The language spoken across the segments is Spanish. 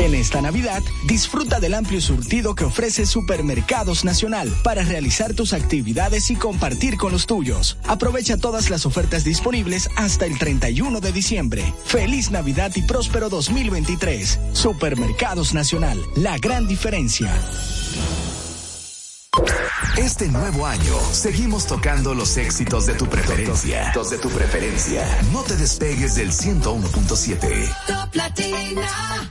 En esta Navidad, disfruta del amplio surtido que ofrece Supermercados Nacional para realizar tus actividades y compartir con los tuyos. Aprovecha todas las ofertas disponibles hasta el 31 de diciembre. Feliz Navidad y próspero 2023. Supermercados Nacional, la gran diferencia. Este nuevo año seguimos tocando los éxitos de tu preferencia. de tu preferencia. No te despegues del 101.7. Top Latina.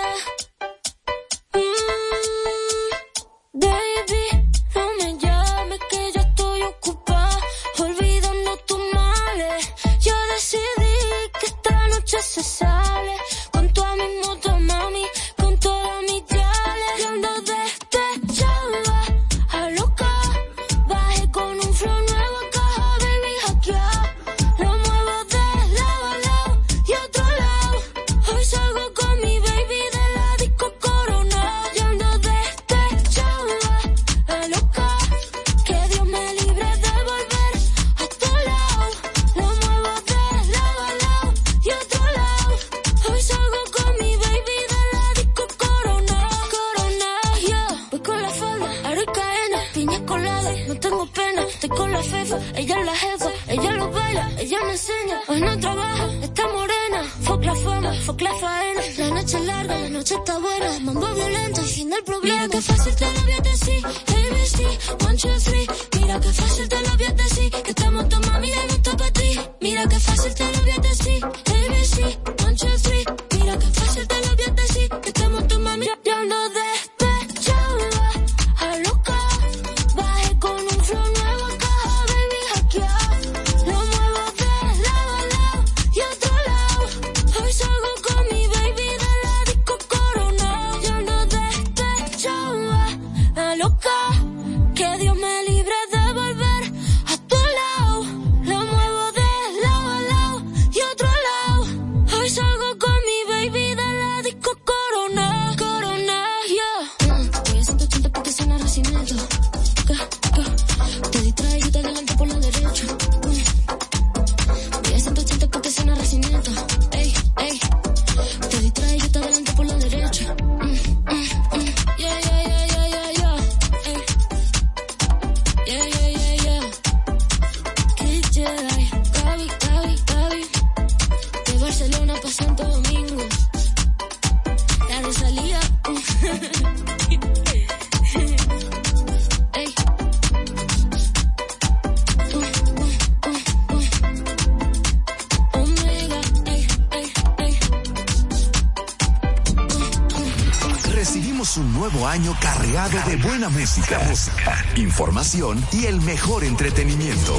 Información y el mejor entretenimiento.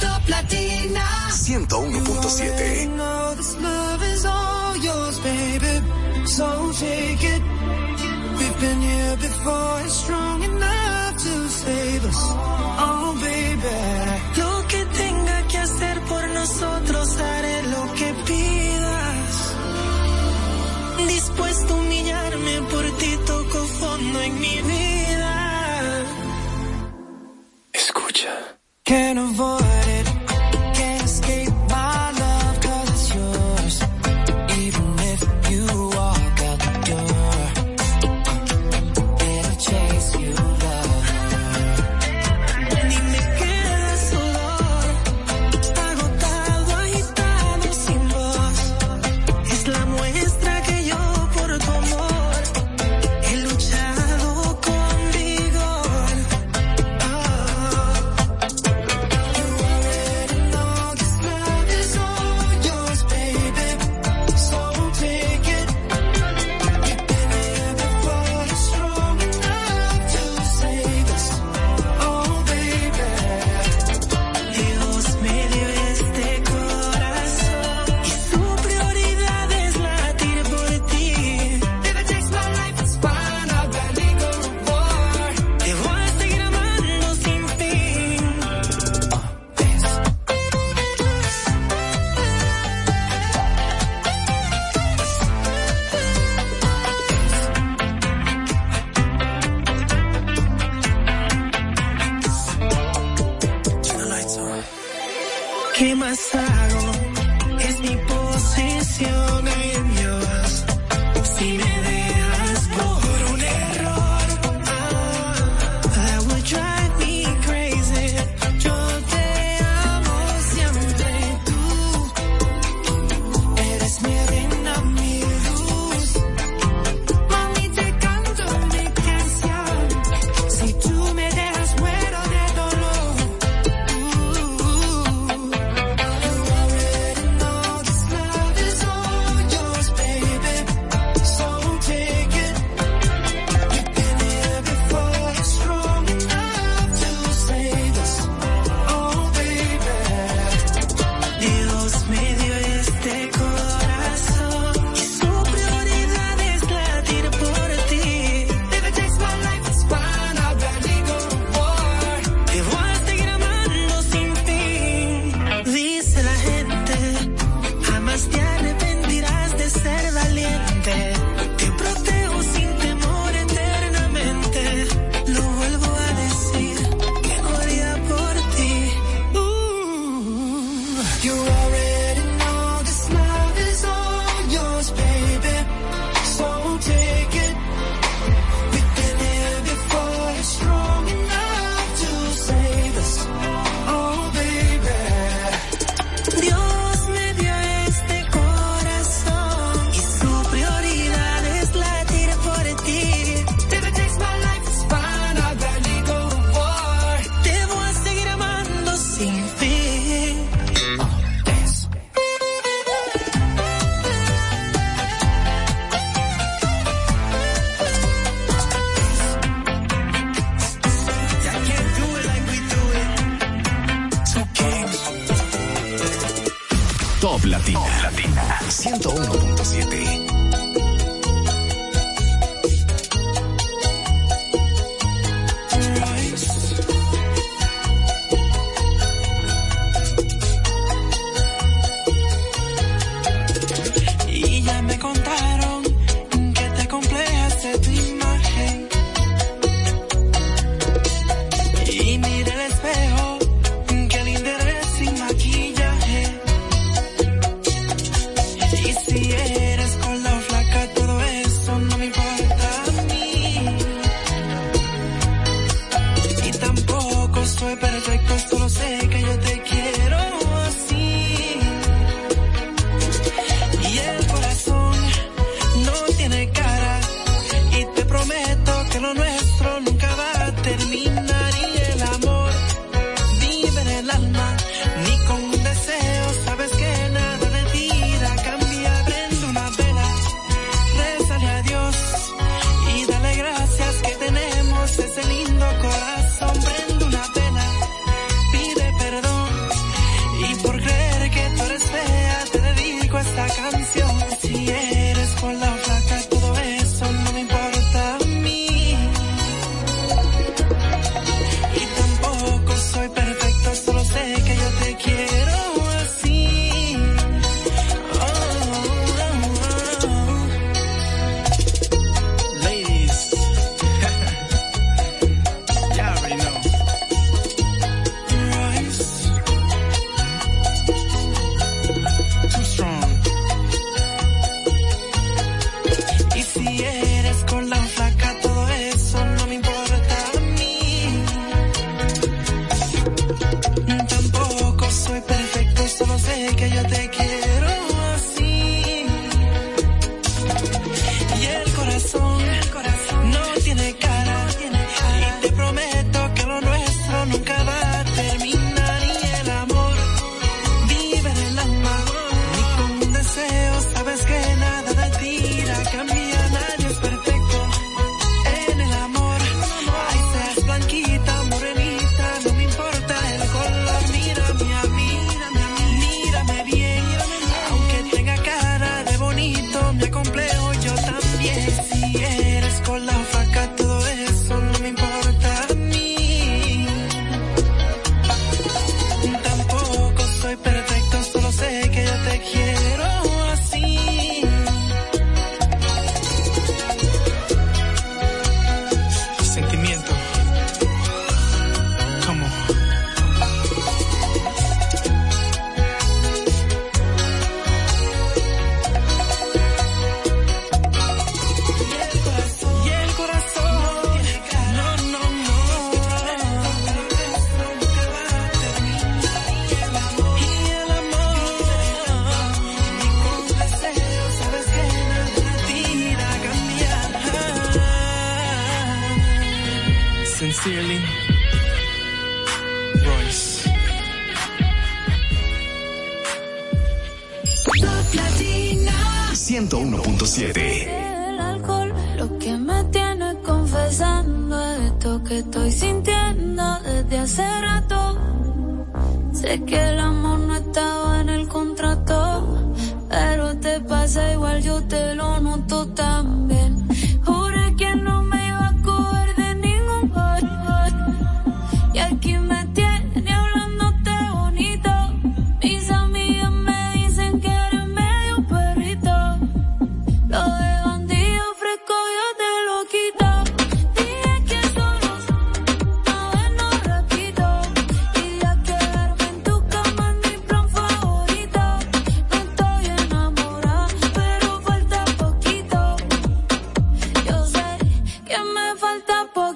Top Latina 101.7. So been here before, it's strong enough to save us. Oh, baby. Lo que tenga que hacer por nosotros, haré lo que pidas. Dispuesto a humillarme por ti, toco fondo en mi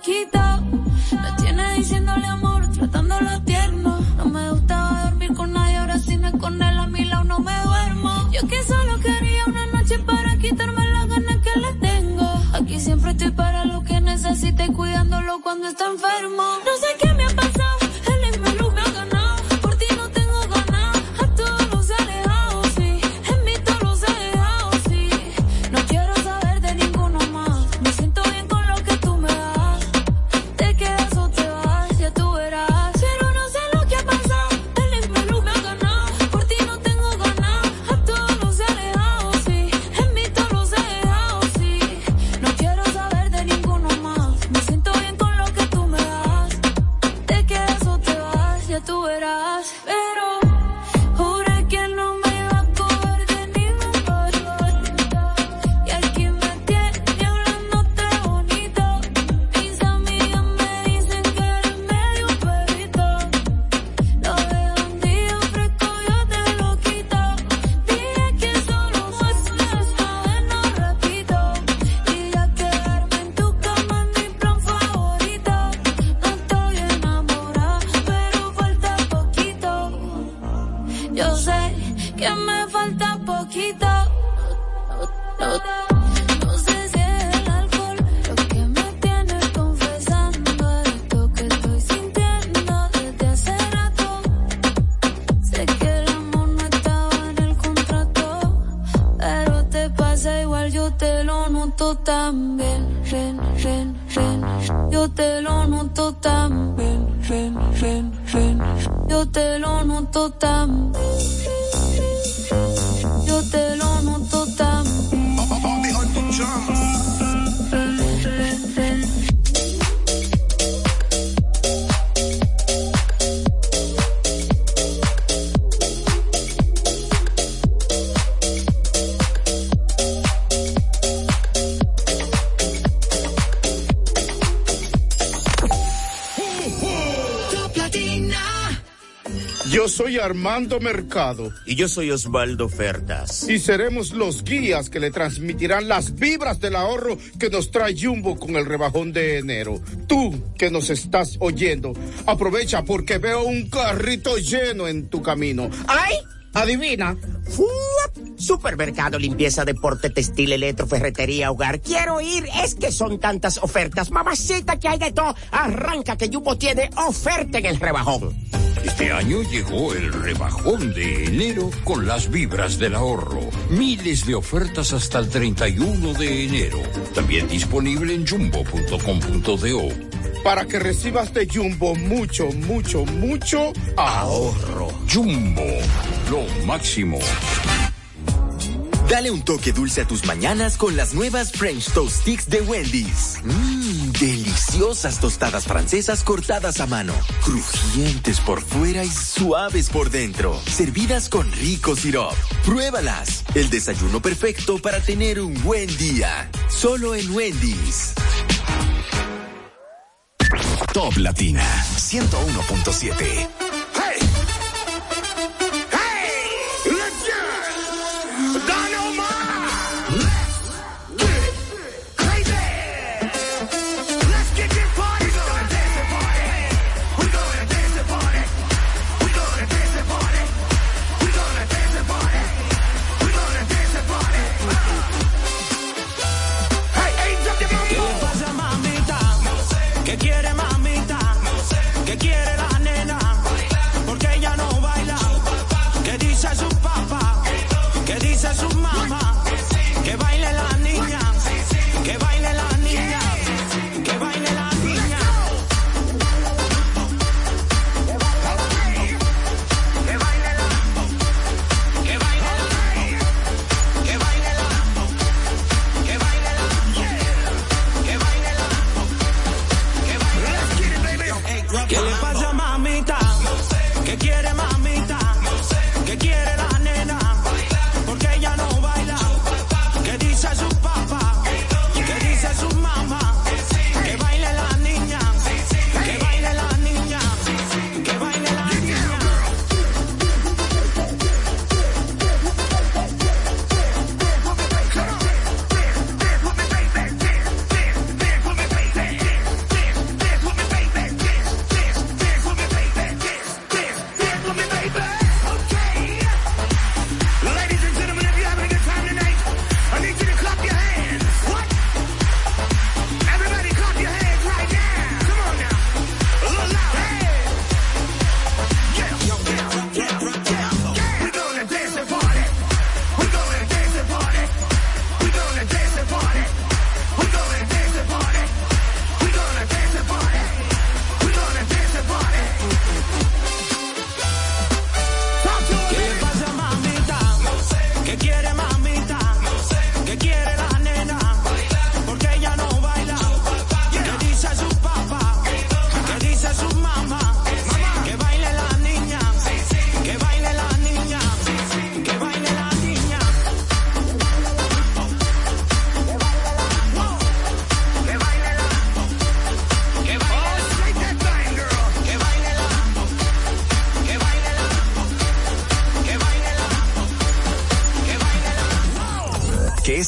Me tiene diciéndole amor, tratándolo tierno. No me gustaba dormir con nadie, ahora si no es con él a mi lado no me duermo. Yo que solo quería una noche para quitarme las ganas que le tengo. Aquí siempre estoy para lo que necesite, cuidándolo cuando está enfermo. No sé Armando Mercado Y yo soy Osvaldo Ferdas. y seremos los guías que le transmitirán las vibras del ahorro que nos trae Jumbo con el rebajón de enero. Tú que nos estás oyendo, aprovecha porque veo un carrito lleno en tu camino. ¡Ay! Adivina. ¡Fuap! Supermercado, limpieza, deporte, textil, electro, ferretería, hogar. Quiero ir. Es que son tantas ofertas. Mamacita, que hay de todo. Arranca que Jumbo tiene oferta en el rebajón. Este año llegó el rebajón de enero con las vibras del ahorro. Miles de ofertas hasta el 31 de enero. También disponible en jumbo.com.do. Para que recibas de Jumbo mucho, mucho, mucho ahorro. Jumbo, lo máximo. Dale un toque dulce a tus mañanas con las nuevas French Toast Sticks de Wendy's. Mmm, deliciosas tostadas francesas cortadas a mano, crujientes por fuera y suaves por dentro, servidas con rico sirop. Pruébalas, el desayuno perfecto para tener un buen día. Solo en Wendy's. Top Latina 101.7.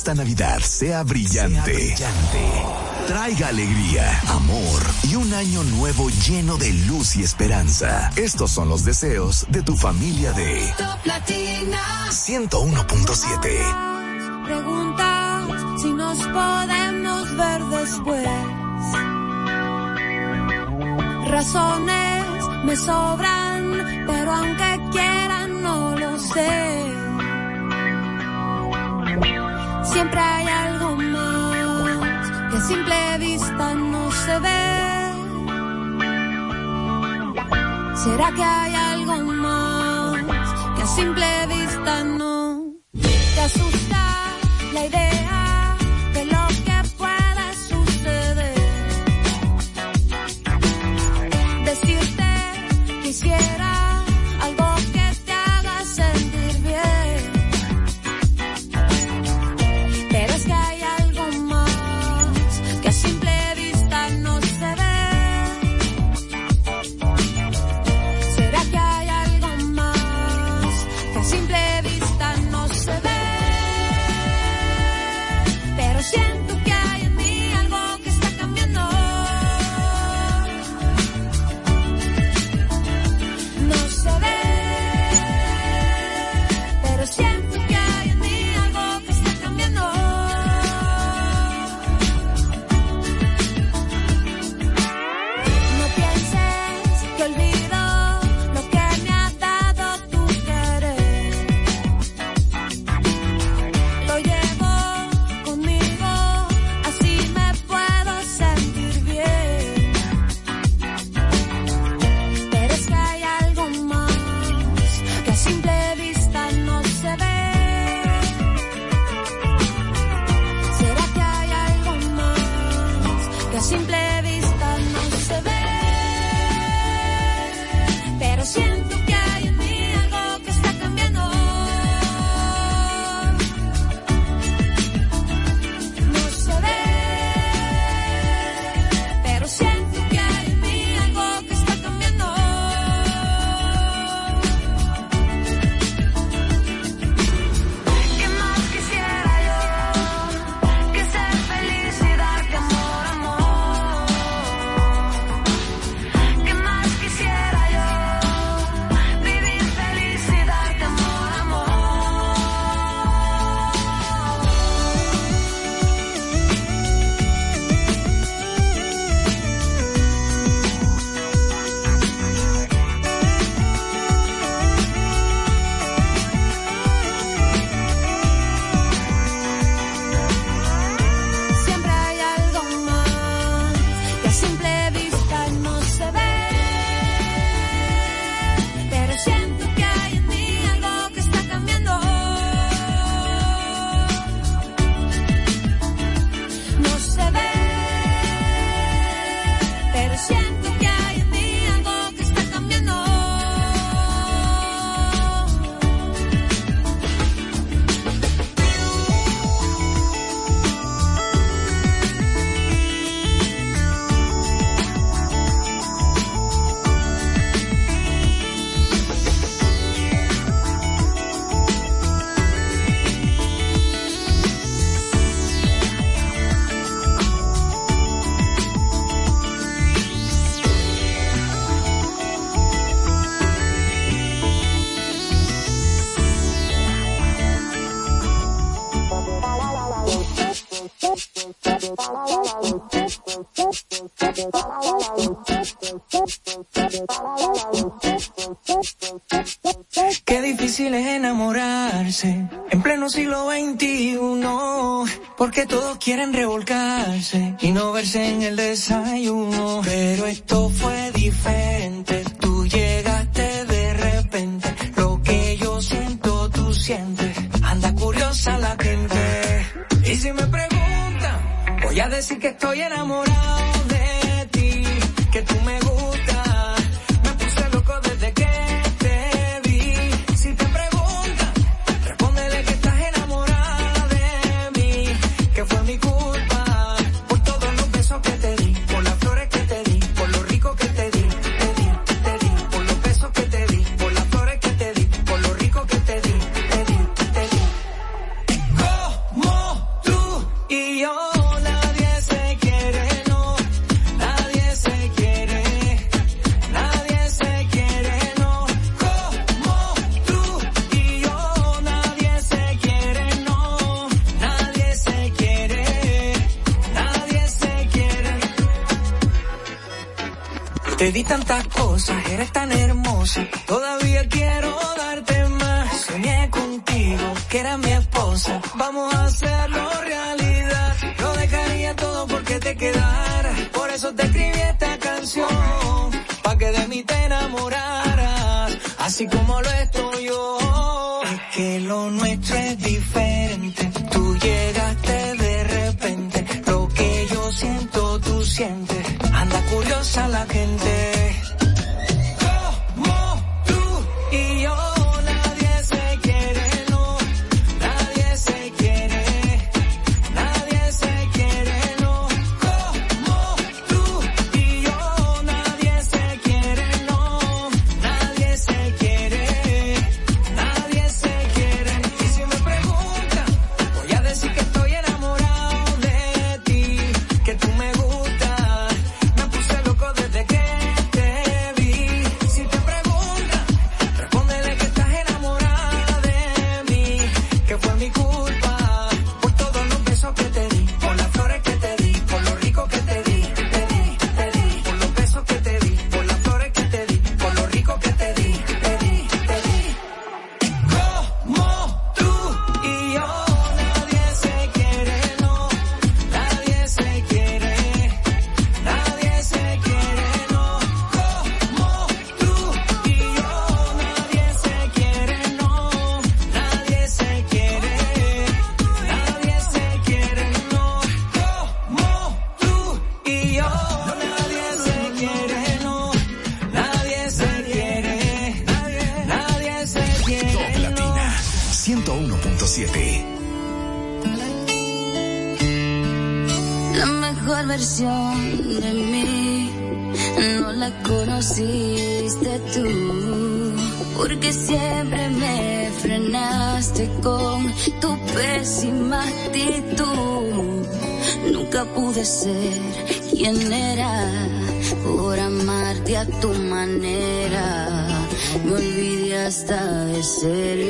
esta Navidad sea brillante. brillante. Traiga alegría, amor y un año nuevo lleno de luz y esperanza. Estos son los deseos de tu familia de 101.7. Pregunta si nos podemos ver después. Razones me sobran, Siempre hay algo más que a simple vista no se ve. ¿Será que hay algo más que a simple vista no te porque todos quieren revolcarse y no verse en el desayuno. Pero esto Por eso te escribí esta canción. Pa' que de mí te enamoraras. Así como lo estoy yo. Es que lo nuestro es diferente. Tú llegaste de repente. Lo que yo siento, tú sientes curiosa la gente. pude ser quien era por amarte a tu manera. Me olvidé hasta de ser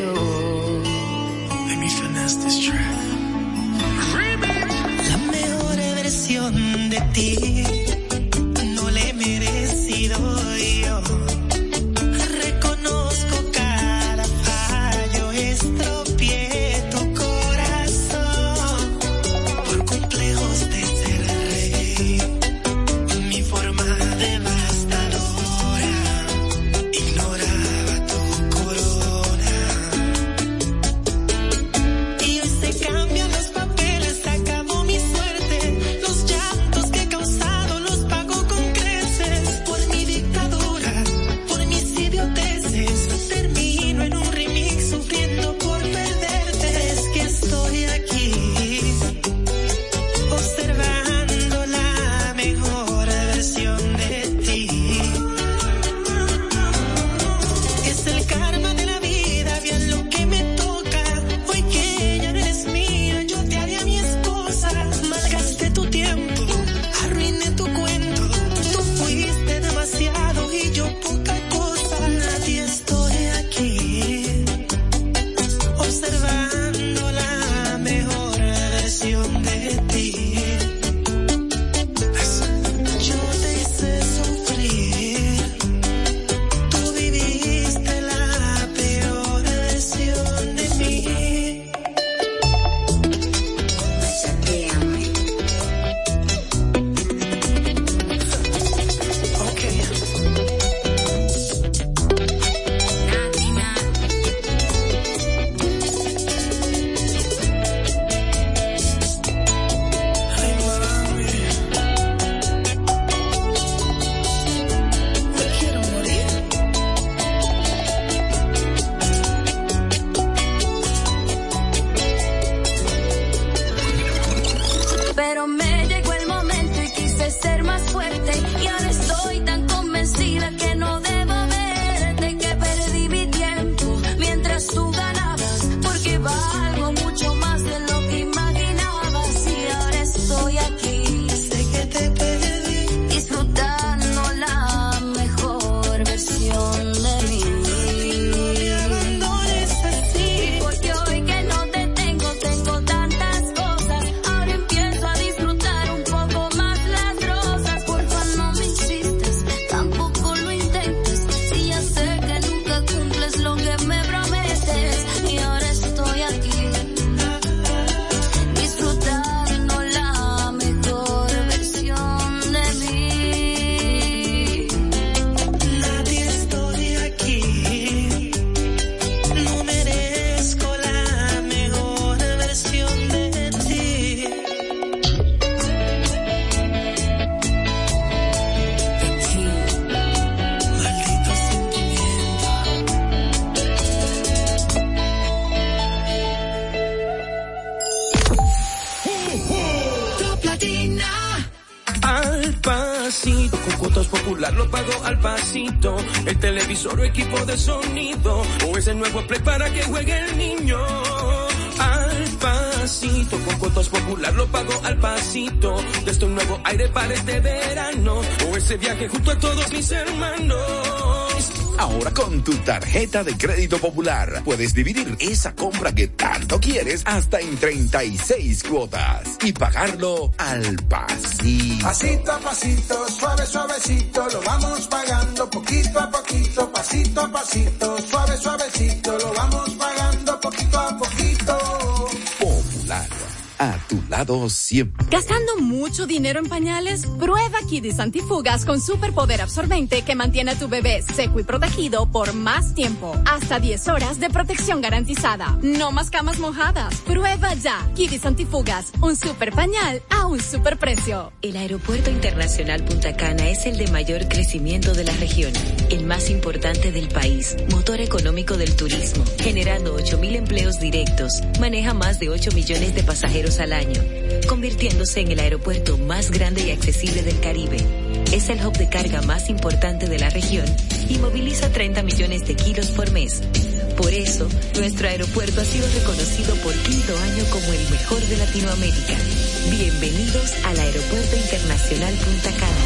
nuevo aire para este verano, o ese viaje junto a todos mis hermanos. Ahora con tu tarjeta de crédito popular puedes dividir esa compra que tanto quieres hasta en 36 cuotas y pagarlo al pasito. Pasito a pasito, suave suavecito, lo vamos pagando poquito a poquito, pasito a pasito, suave suavecito, siempre. ¿Gastando mucho dinero en pañales? Prueba Kidis Antifugas con superpoder absorbente que mantiene a tu bebé seco y protegido por más tiempo. Hasta 10 horas de protección garantizada. No más camas mojadas. Prueba ya. Kidis Antifugas, un super pañal a un super precio. El Aeropuerto Internacional Punta Cana es el de mayor crecimiento de la región, el más importante del país, motor económico del turismo, generando 8.000 empleos directos, maneja más de 8 millones de pasajeros al año, convirtiéndose en el aeropuerto más grande y accesible del Caribe. Es el hub de carga más importante de la región y moviliza 30 millones de kilos por mes. Por eso, nuestro aeropuerto ha sido reconocido por quinto año como el mejor de Latinoamérica. Bienvenidos al Aeropuerto Internacional Punta Cana.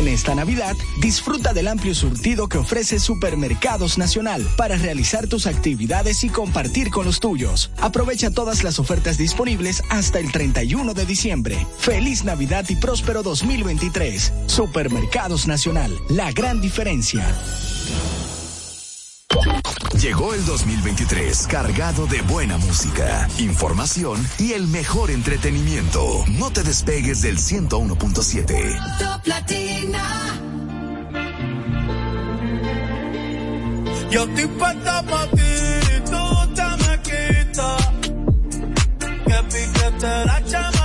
En esta Navidad, disfruta del amplio surtido que ofrece Supermercados Nacional para realizar tus actividades y compartir con los tuyos. Aprovecha todas las ofertas disponibles hasta el 31 de diciembre. Feliz Navidad y próspero 2023. Supermercados Nacional, la gran diferencia. Llegó el 2023 cargado de buena música, información y el mejor entretenimiento. No te despegues del 101.7. Top Latina. Yo estoy puesta pa' ti, tú te me quitas. Que piquete la chamaquita.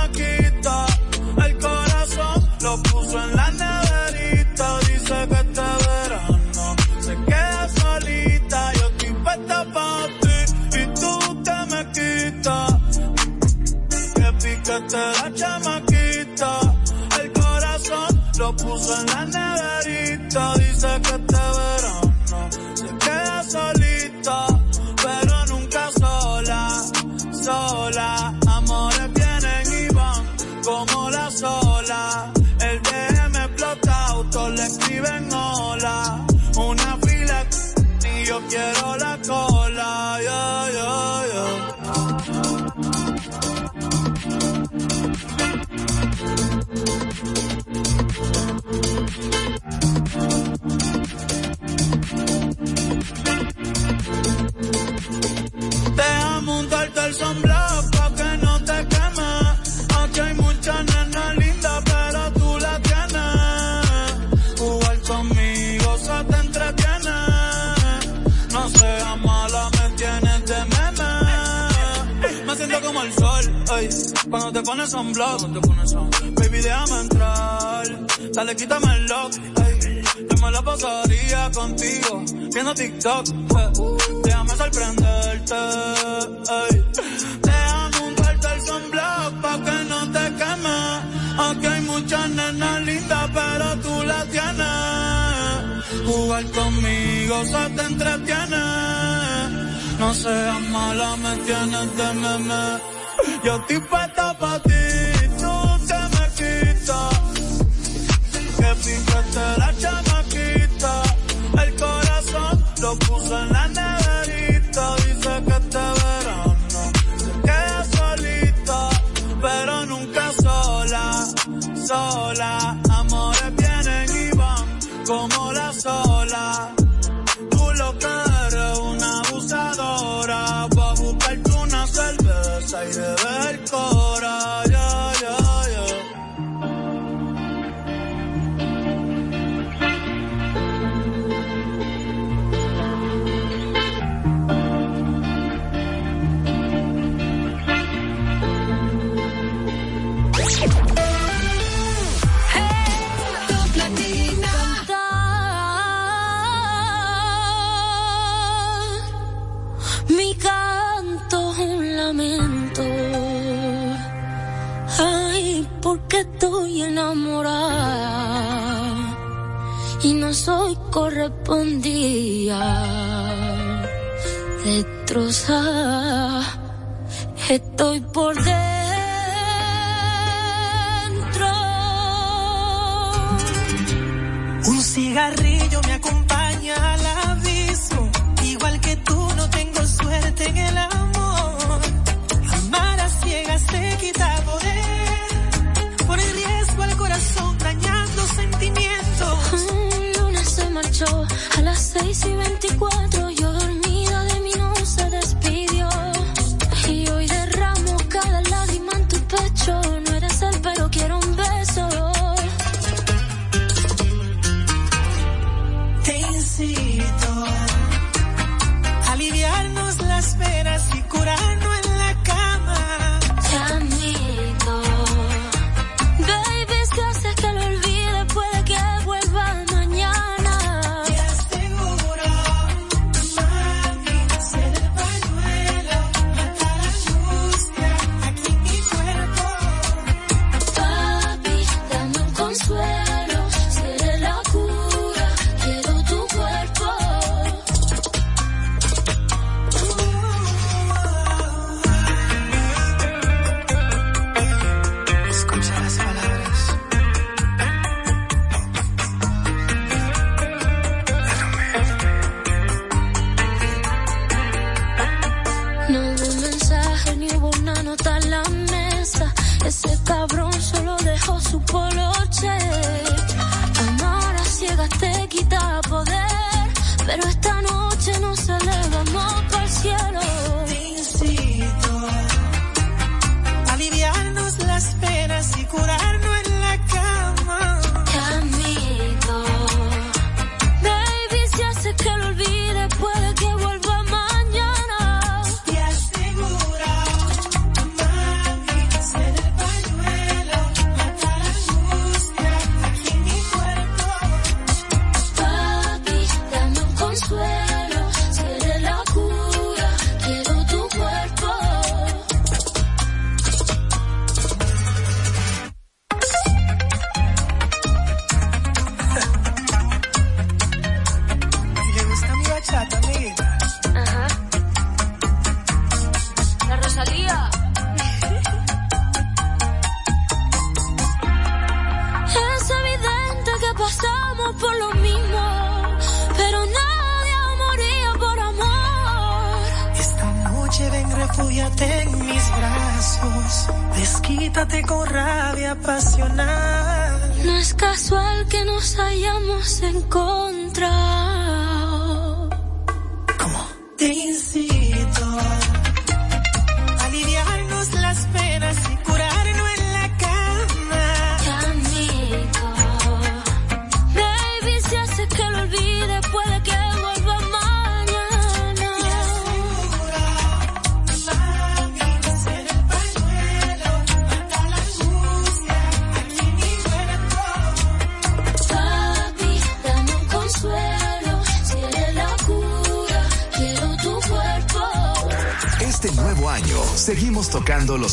TikTok. eh. Déjame sorprenderte, ey. Déjame untarte el sunblock pa' que no te quemes. Aquí hay muchas nenas lindas, pero tú la tienes. Jugar conmigo se te entretiene. No seas mala, me tienes de meme. Yo estoy puesta pa'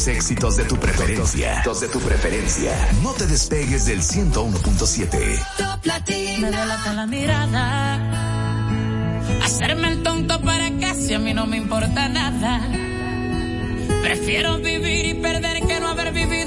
éxitos de tu preferencia. Los de tu preferencia. No te despegues del 101.7. Me delata la mirada. Hacerme el tonto para casi a mí no me importa nada. Prefiero vivir y perder que no haber vivido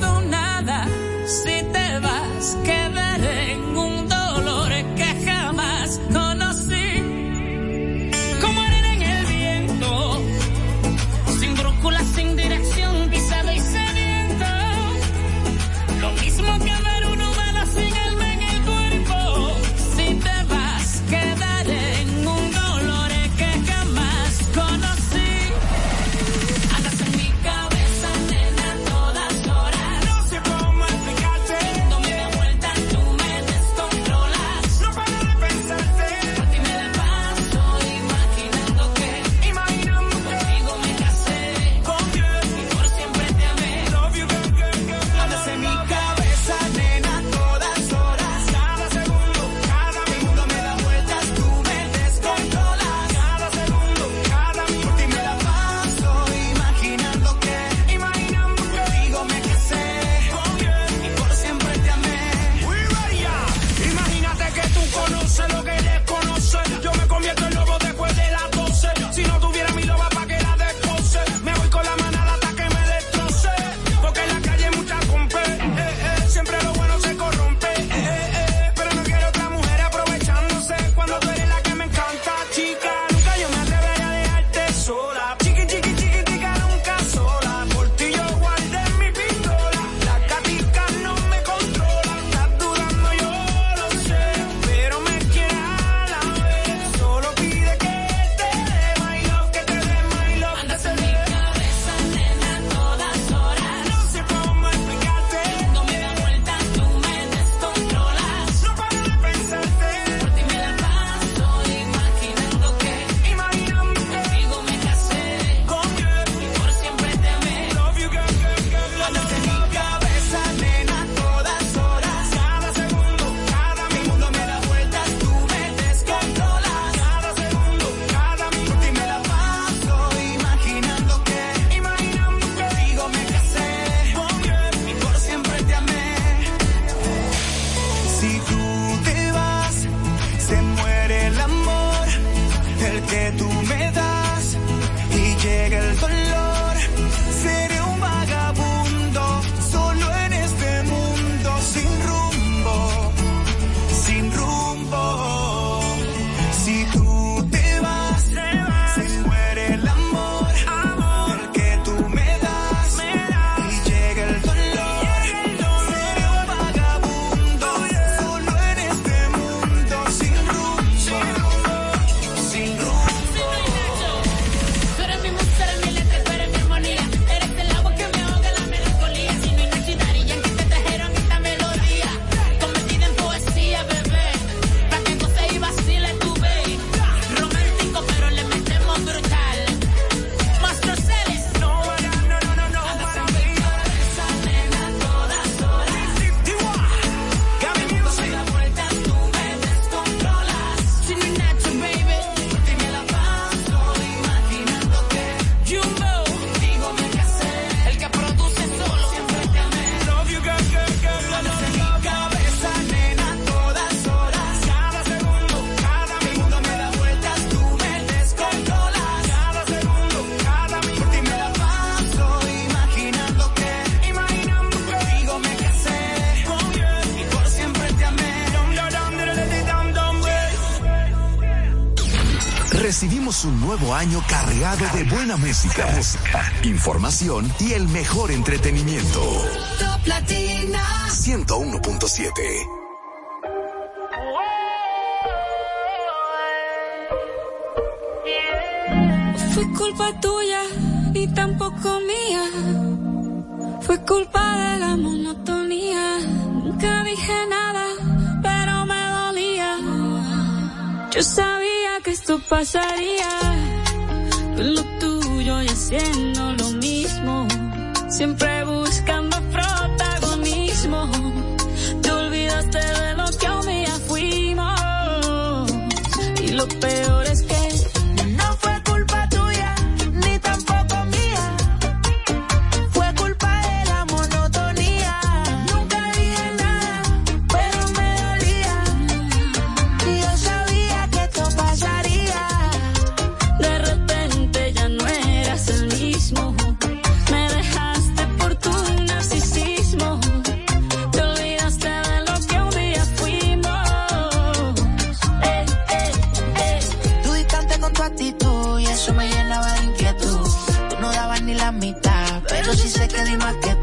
un nuevo año cargado de buena música, información y el mejor entretenimiento. 101.7 pasaría lo tuyo y haciendo lo mismo. Siempre alma que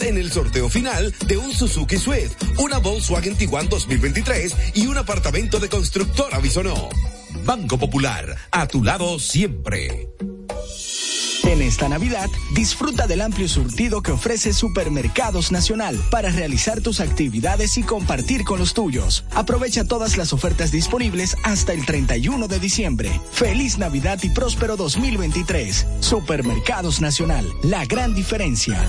en el sorteo final de un Suzuki Swift, una Volkswagen Tiguan 2023 y un apartamento de constructora Bisonó. Banco Popular, a tu lado siempre. En esta Navidad, disfruta del amplio surtido que ofrece Supermercados Nacional para realizar tus actividades y compartir con los tuyos. Aprovecha todas las ofertas disponibles hasta el 31 de diciembre. Feliz Navidad y próspero 2023. Supermercados Nacional, la gran diferencia.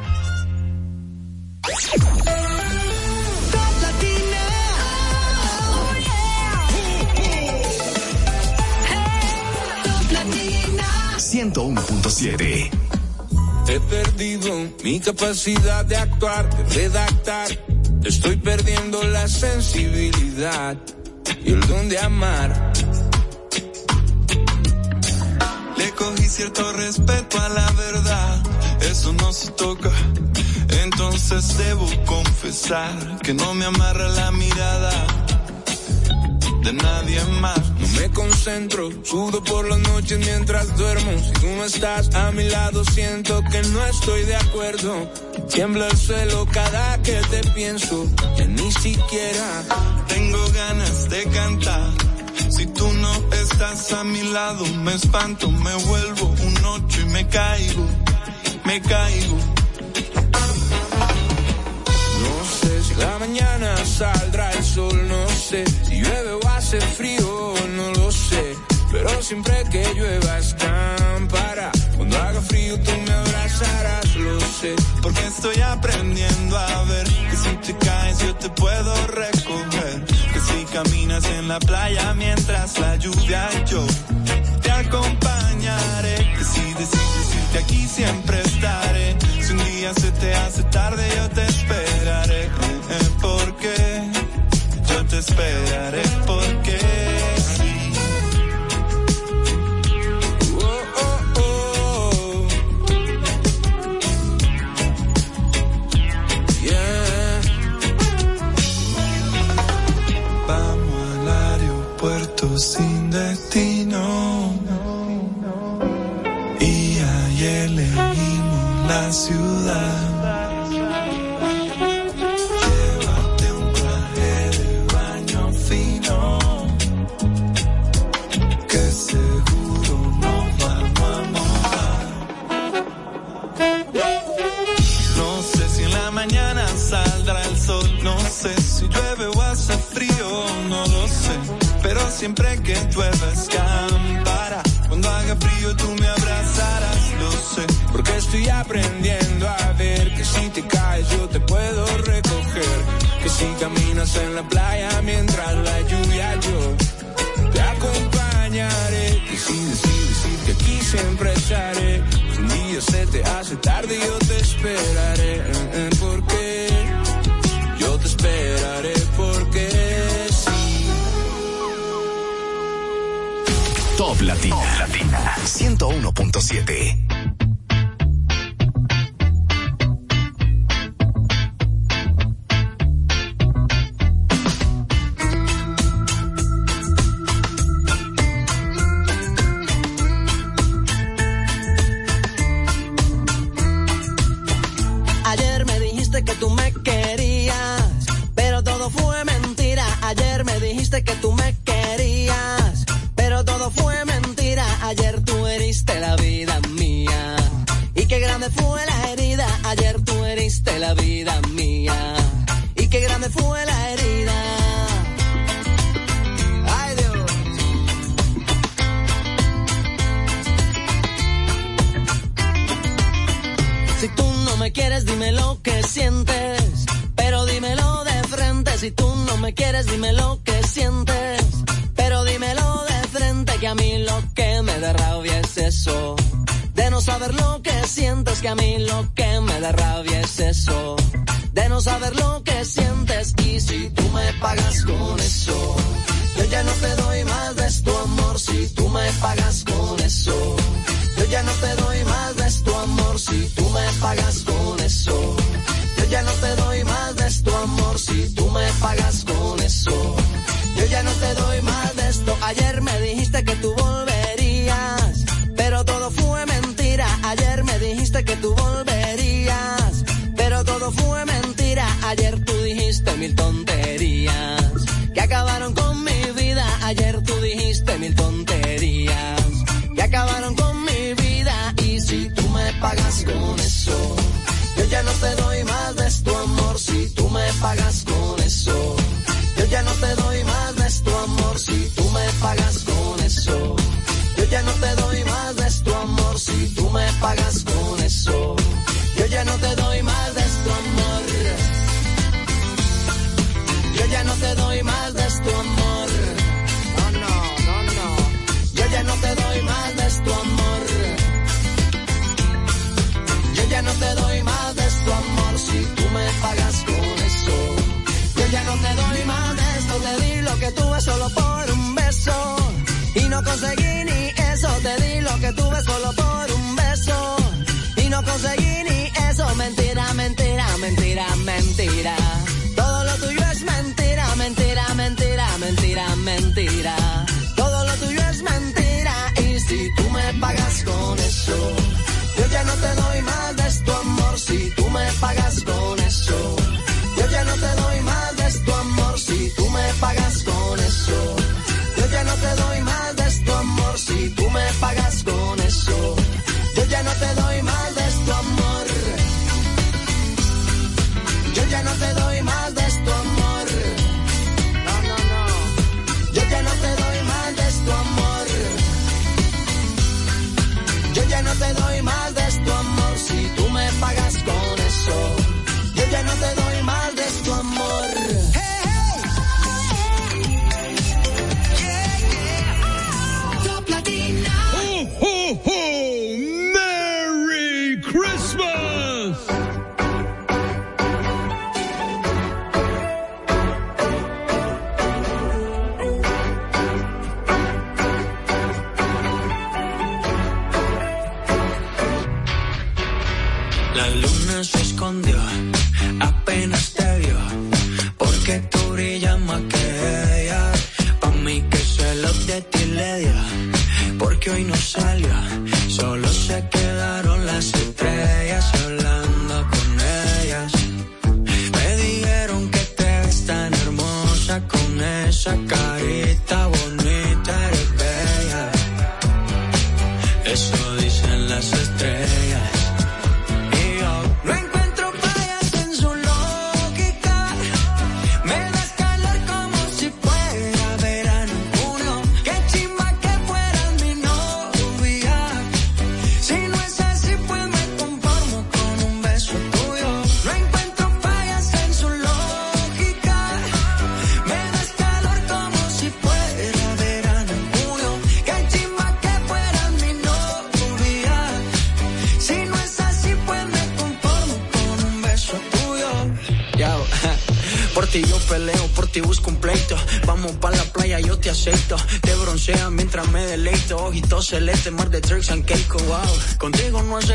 He perdido mi capacidad de actuar, de redactar. Estoy perdiendo la sensibilidad y el don de amar. Le cogí cierto respeto a la verdad, eso no se toca. Entonces debo confesar que no me amarra la mirada de nadie más. No me concentro, sudo por las noches mientras duermo. Si tú no estás a mi lado, siento que no estoy de acuerdo. Tiembla el suelo cada que te pienso, ya ni siquiera tengo ganas de cantar. Si tú no estás a mi lado, me espanto, me vuelvo un ocho y me caigo, me caigo. Si la mañana saldrá el sol, no sé si llueve o hace frío, no lo sé. Pero siempre que llueva escampará. Cuando haga frío tú me abrazarás, lo sé. Porque estoy aprendiendo a ver que si te caes yo te puedo recoger. Que si caminas en la playa mientras la lluvia yo te acompañaré. Que si decides irte aquí siempre estaré. Si un día se te hace tarde yo te esperaré. Eh, porque yo te esperaré porque sí. Oh, oh, oh. Vamos al aeropuerto sin siempre que llueve escampará. Cuando haga frío tú me abrazarás, lo sé. Porque estoy aprendiendo a ver que si te caes yo te puedo recoger. Que si caminas en la playa mientras la lluvia yo te acompañaré. Que si decides irte aquí siempre estaré. Si un día se te hace tarde yo te esperaré. eh, eh, Porque yo te esperaré Top Latina. Latina. 101.7. tu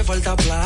falta playa,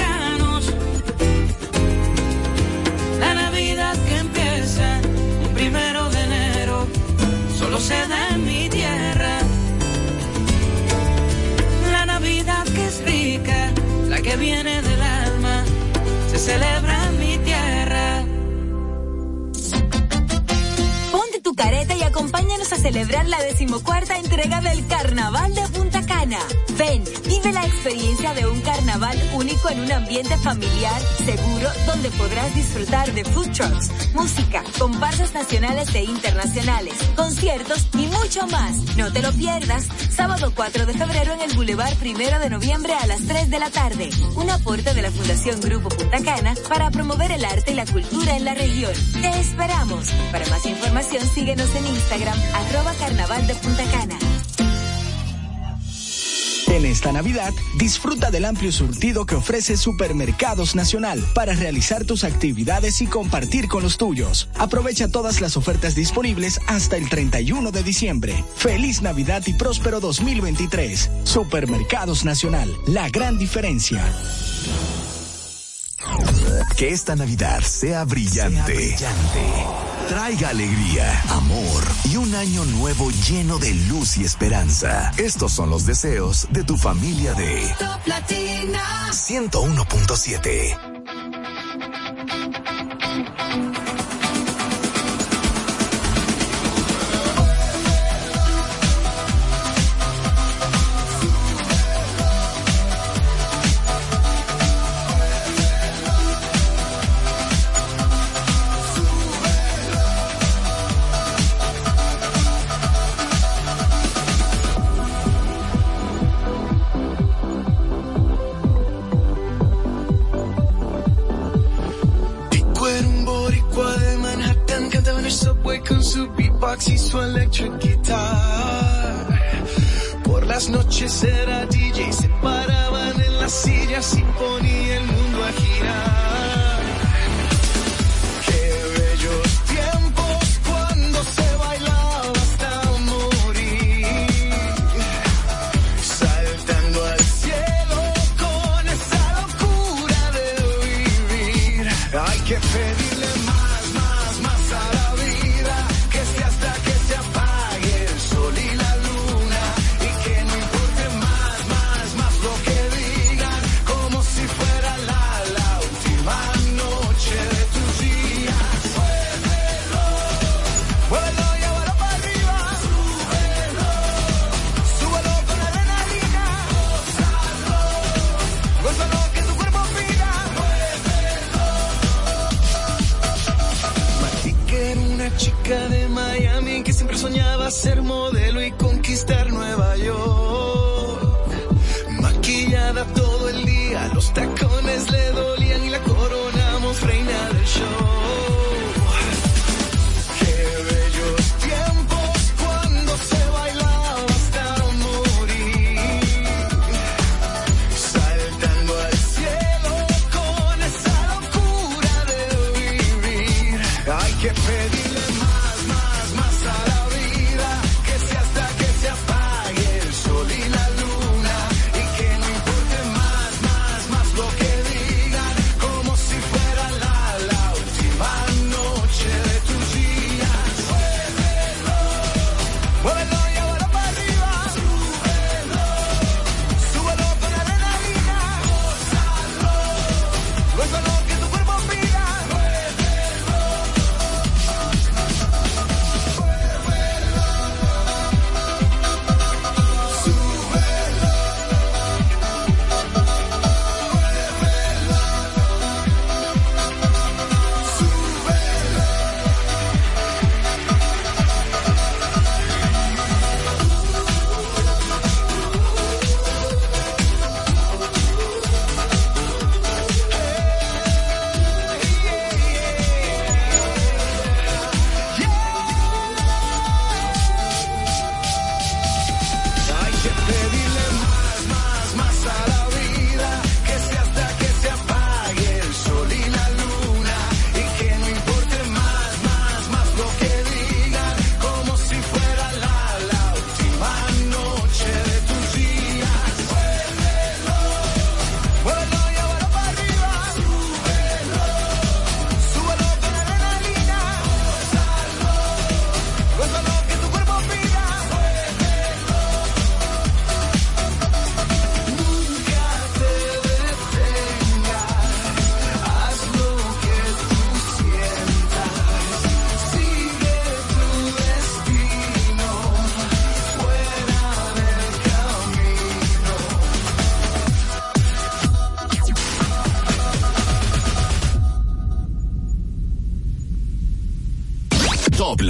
viene del alma se celebra en mi tierra. Ponte tu careta y acompáñanos a celebrar la decimocuarta entrega del Carnaval de Punta Cana. Ven, vive la experiencia de un carnaval único en un ambiente familiar, seguro, donde podrás disfrutar de food trucks, música, comparsas nacionales e internacionales, conciertos y mucho más. No te lo pierdas sábado 4 de febrero en el Boulevard Primero de Noviembre a las 3 de la tarde. Un aporte de la Fundación Grupo Punta Cana para promover el arte y la cultura en la región. Te esperamos. Para más información síguenos en Instagram, arroba carnaval de Punta Cana. En esta Navidad, disfruta del amplio surtido que ofrece Supermercados Nacional para realizar tus actividades y compartir con los tuyos. Aprovecha todas las ofertas disponibles hasta el 31 de diciembre. Feliz Navidad y próspero 2023. Supermercados Nacional, la gran diferencia. Que esta Navidad sea brillante. brillante. Traiga alegría, amor y un año nuevo lleno de luz y esperanza. Estos son los deseos de tu familia de Top Latina. 101.7.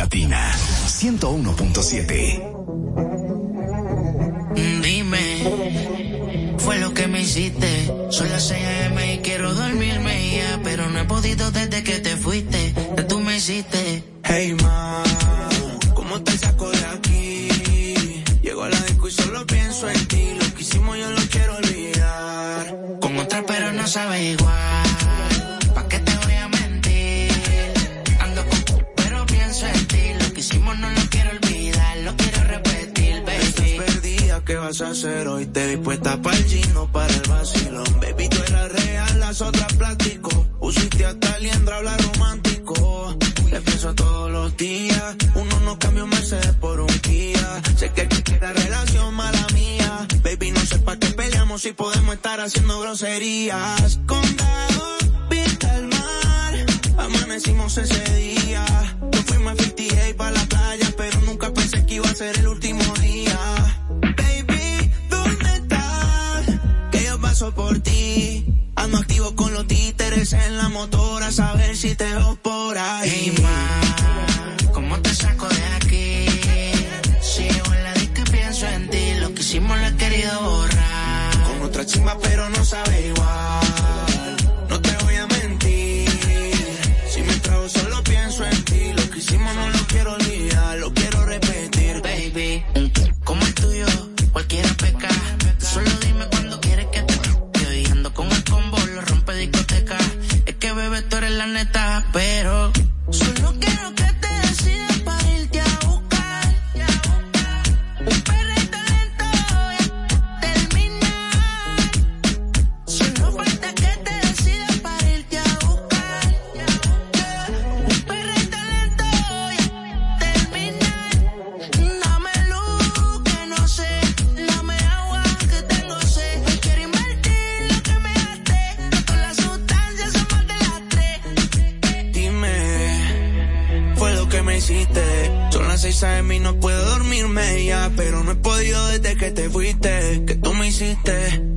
Latina 101.7. si podemos estar haciendo groserías. Condado, vista al mar, amanecimos ese día. Yo fui más 58 para la playa, pero nunca pensé que iba a ser el último día. Baby, ¿dónde estás? Que yo paso por ti. Ando activo con los títeres en la motora, a ver si te veo por ahí. otra chimba, pero no sabe igual. No te voy a mentir. Si me trago solo pienso en ti. Lo que hicimos no lo quiero olvidar, lo quiero repetir, baby. Como el tuyo, cualquiera peca. Solo dime cuando quieres que te. Yo ando con el combo, lo rompe discoteca. Es que bebé, tú eres la neta desde que te fuiste, que tú me hiciste.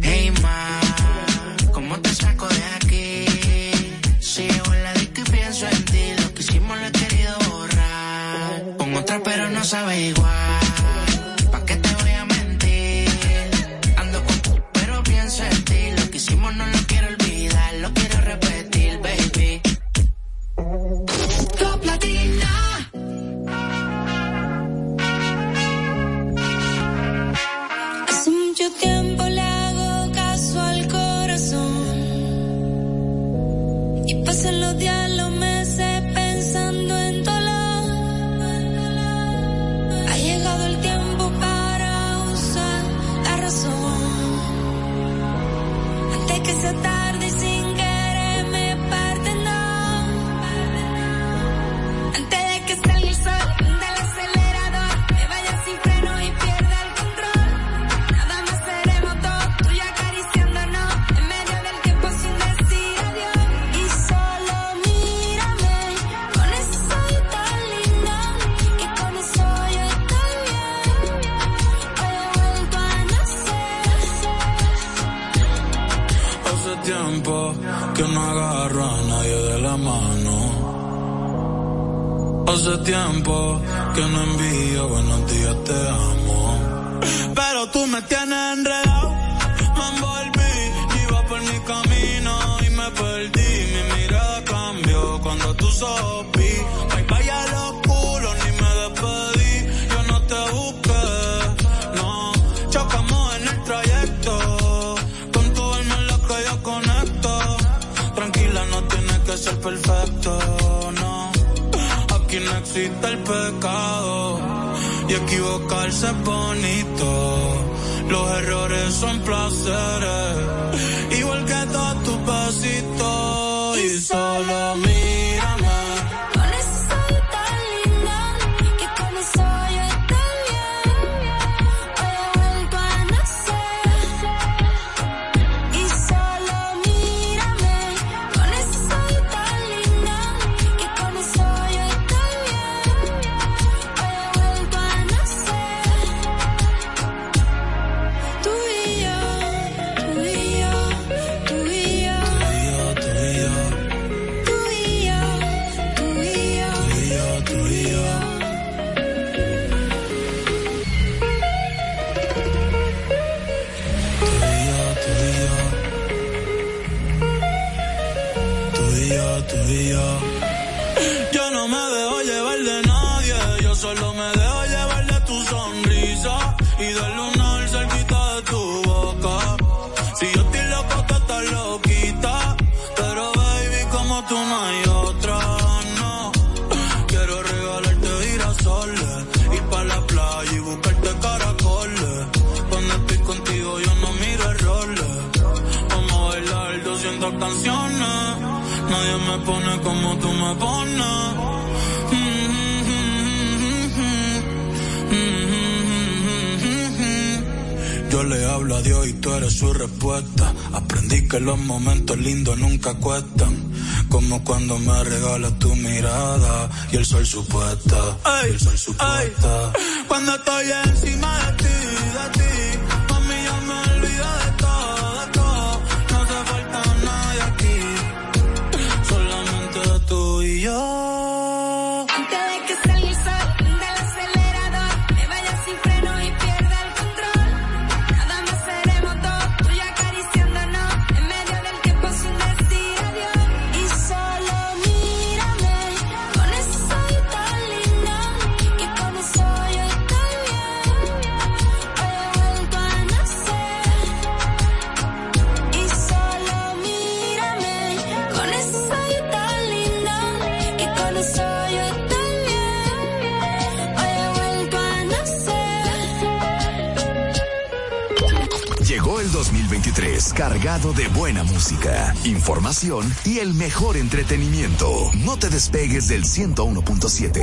sol supuesto. Ey, el sol supuesto. música, información y el mejor entretenimiento. No te despegues del 101.7.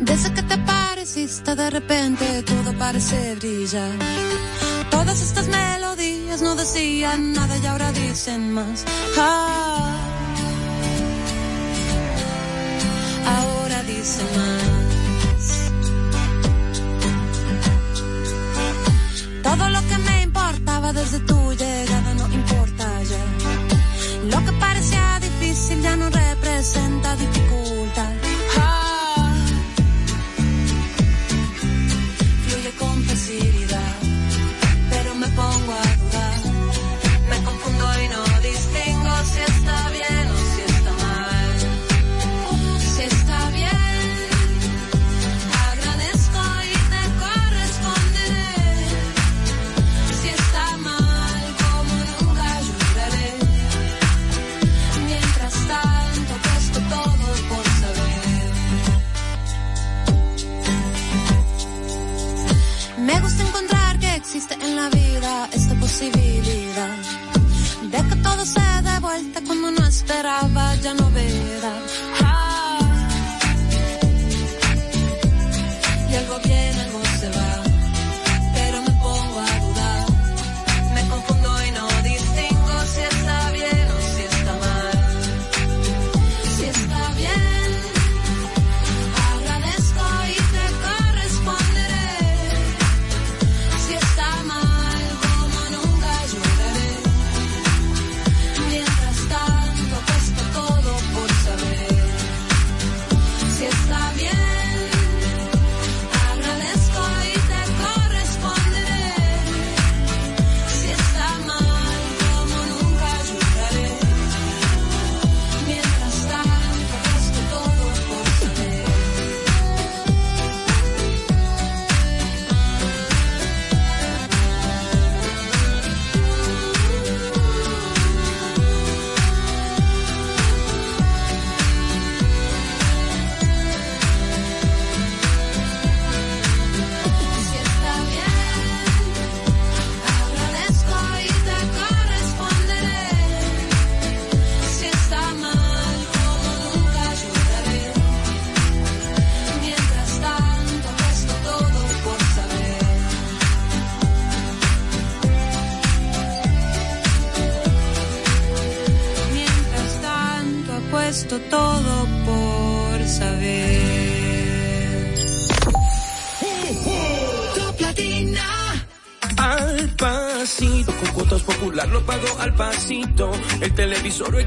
Desde que te pareciste de repente todo parece brillar. Todas estas melodías no decían nada y ahora dicen más. Ah. ahora dicen más.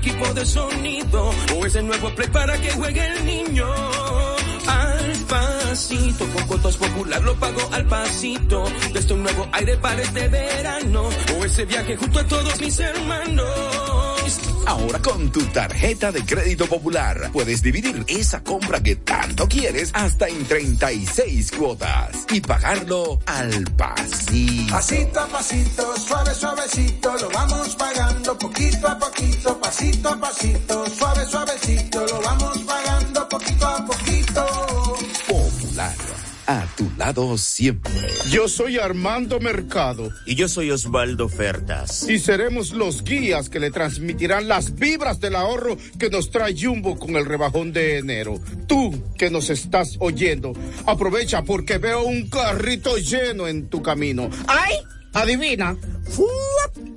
equipo de sonido o ese nuevo play para que juegue el niño. Al pasito, con cuotas popular lo pago al pasito. Este nuevo aire para este verano o ese viaje junto a todos mis hermanos. Ahora con tu tarjeta de crédito popular puedes dividir esa compra que tanto quieres hasta en 36 cuotas y pagarlo al pasito. Pasito a pasito suave, suavecito, lo vamos pagando poquito a poquito, pasito a pasito, suave, suavecito, lo vamos pagando poquito a poquito. Popular, a tu lado siempre. Yo soy Armando Mercado. Y yo soy Osvaldo Fertas. Y seremos los guías que le transmitirán las vibras del ahorro que nos trae Jumbo con el rebajón de enero. Tú que nos estás oyendo, aprovecha porque veo un carrito lleno en tu camino. ¡Ay! Adivina. ¡Fuap!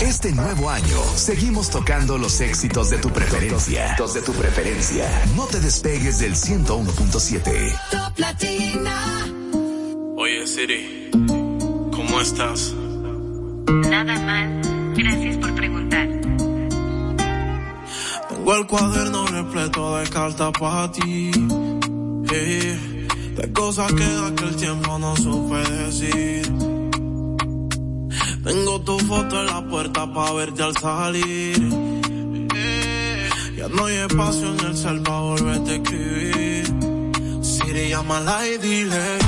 Este nuevo año seguimos tocando los éxitos de tu preferencia. De tu preferencia. No te despegues del 101.7. Top Latina. Oye Siri, ¿cómo estás? Nada mal. Gracias por preguntar. Tengo el cuaderno repleto de cartas para ti. eh, de cosas que aquel tiempo no supe decir. Tengo tu foto en la puerta para verte al salir. Ya no hay espacio en el cel para volverte a escribir. Siri, llámala y dile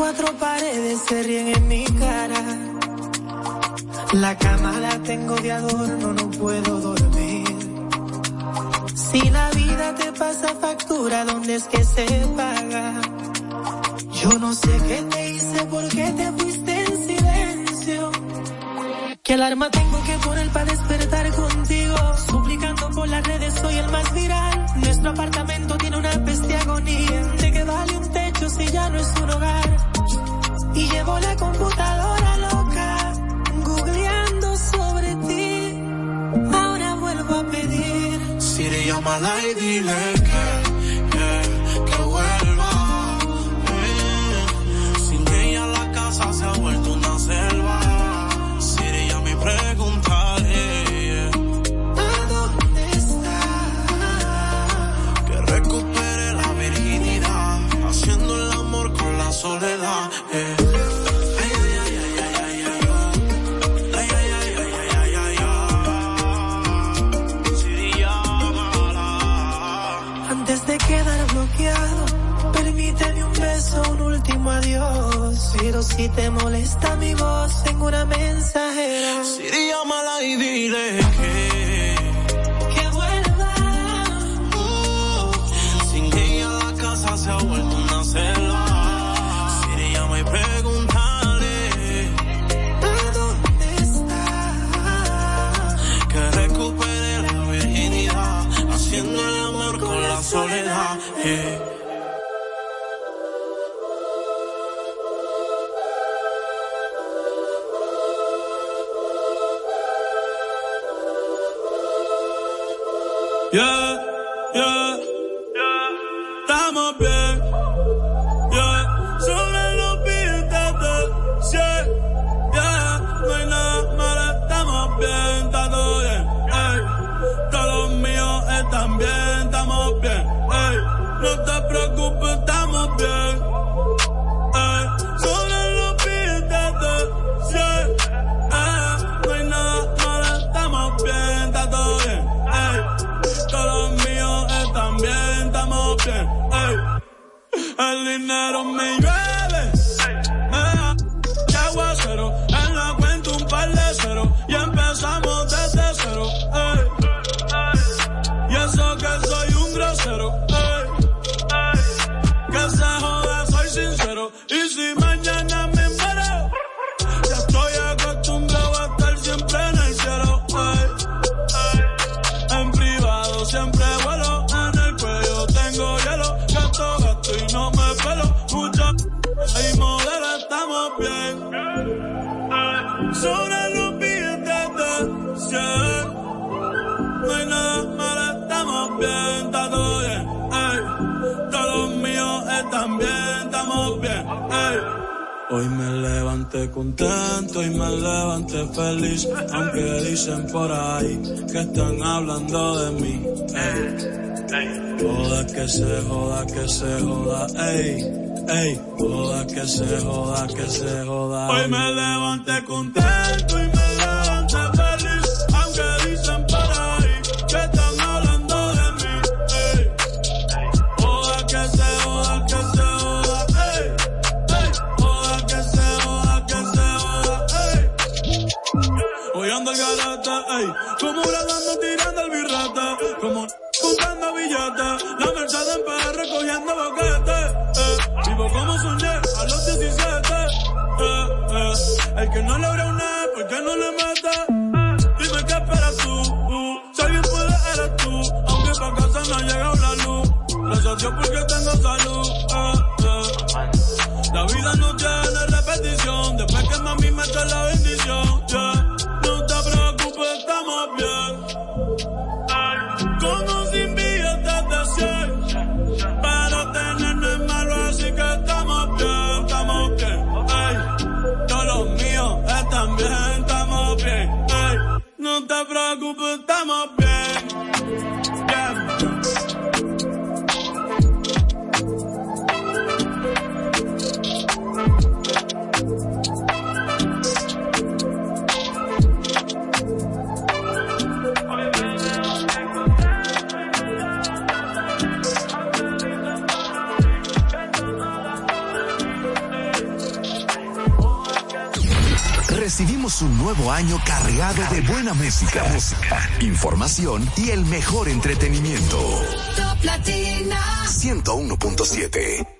cuatro paredes se ríen en mi cara. La cama la tengo de adorno, no puedo dormir. Si la vida te pasa factura, ¿dónde es que se paga? Yo no sé qué te hice, por qué te fuiste en silencio. ¿Qué alarma tengo que poner para despertar contigo? Suplicando por las redes, soy el más viral. Nuestro apartamento tiene una peste agonía. ¿De qué vale un techo si ya no es un hogar? Y llevo la computadora loca, googleando sobre ti. Ahora vuelvo a pedir. Dile si te molesta Aunque dicen por ahí que están hablando de mí. Ey, ey. Joda que se joda, que se joda, ey, ey. Joda que se joda, que se joda. Hoy me levanté contento y me que no logra una, pues ya no la mata. Un nuevo año cargado de buena música, información y el mejor entretenimiento. 101.7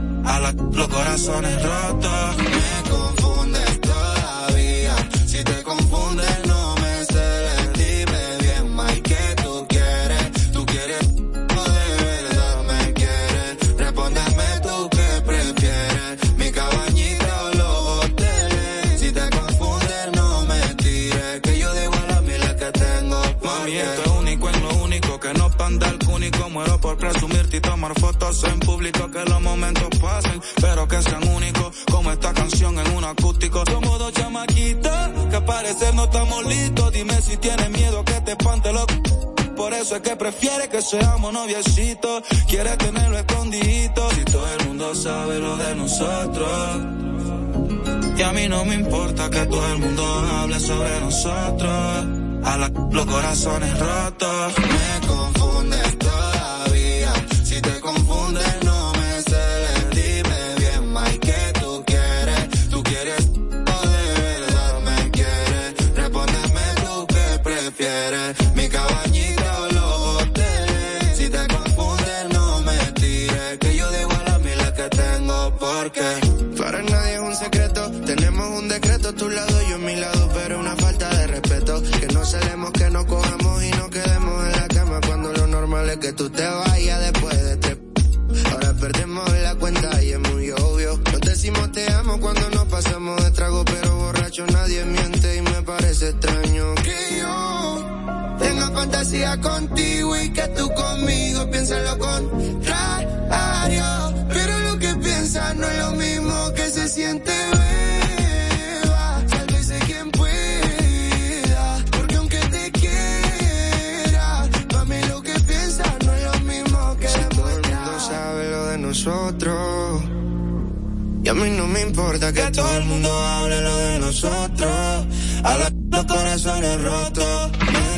A la, los corazones rotos. Me confundes todavía. Si te confundes, no me celes. Dime bien, Mike, ¿qué tú quieres? ¿Tú quieres o de verdad me quieres? Respóndeme tú qué prefieres. Mi cabañita o los hoteles. Si te confundes, no me tires. Que yo digo a la miles que tengo. Mami, esto es único, es lo único que no panda el cúnico. Muero por presumirte y tomar fotos en público. Que los acústico. Somos dos chamaquitos que a parecer no estamos listos. Dime si tienes miedo que te espante loco. Por eso es que prefiere que seamos noviecitos. Quiere tenerlo escondidito. Si todo el mundo sabe lo de nosotros. Y a mí no me importa que todo el mundo hable sobre nosotros. A la, los corazones rotos. Me confundes todavía. Si te confundes, no contigo y que tú conmigo pienses lo contrario. Pero lo que piensas no es lo mismo que se siente, beba. Sálvese quien pueda, porque aunque te quiera, para mí lo que piensas no es lo mismo que Todo el mundo sabe lo de nosotros. Y a mí no me importa que todo el mundo hable lo de nosotros. A los corazones rotos. Me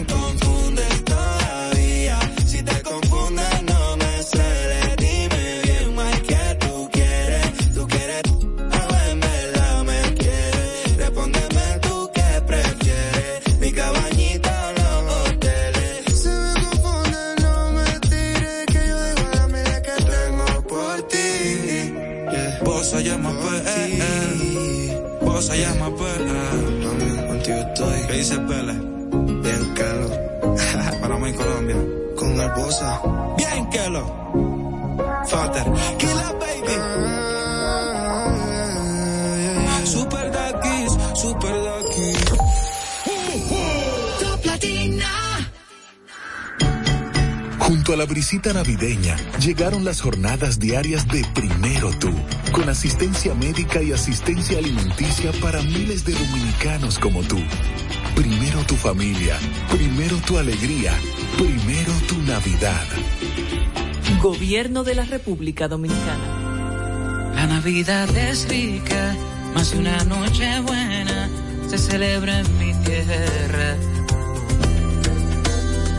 Bosa. Bien, Kelo. Fater. Killer Junto a la brisita navideña llegaron las jornadas diarias de Primero Tú, con asistencia médica y asistencia alimenticia para miles de dominicanos como tú. Primero tu familia, primero tu alegría, primero tu Navidad. Gobierno de la República Dominicana. La Navidad es rica, más de una noche buena se celebra en mi tierra.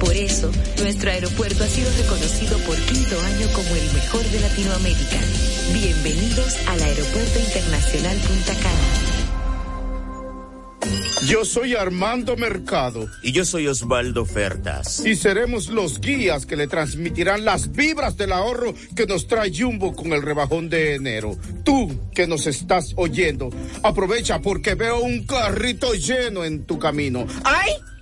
Por eso, nuestro aeropuerto ha sido reconocido por quinto año como el mejor de Latinoamérica. Bienvenidos al Aeropuerto Internacional Punta Cana. Yo soy Armando Mercado. Y yo soy Osvaldo Fertas. Y seremos los guías que le transmitirán las vibras del ahorro que nos trae Jumbo con el rebajón de enero. Tú que nos estás oyendo, aprovecha porque veo un carrito lleno en tu camino. ¡Ay!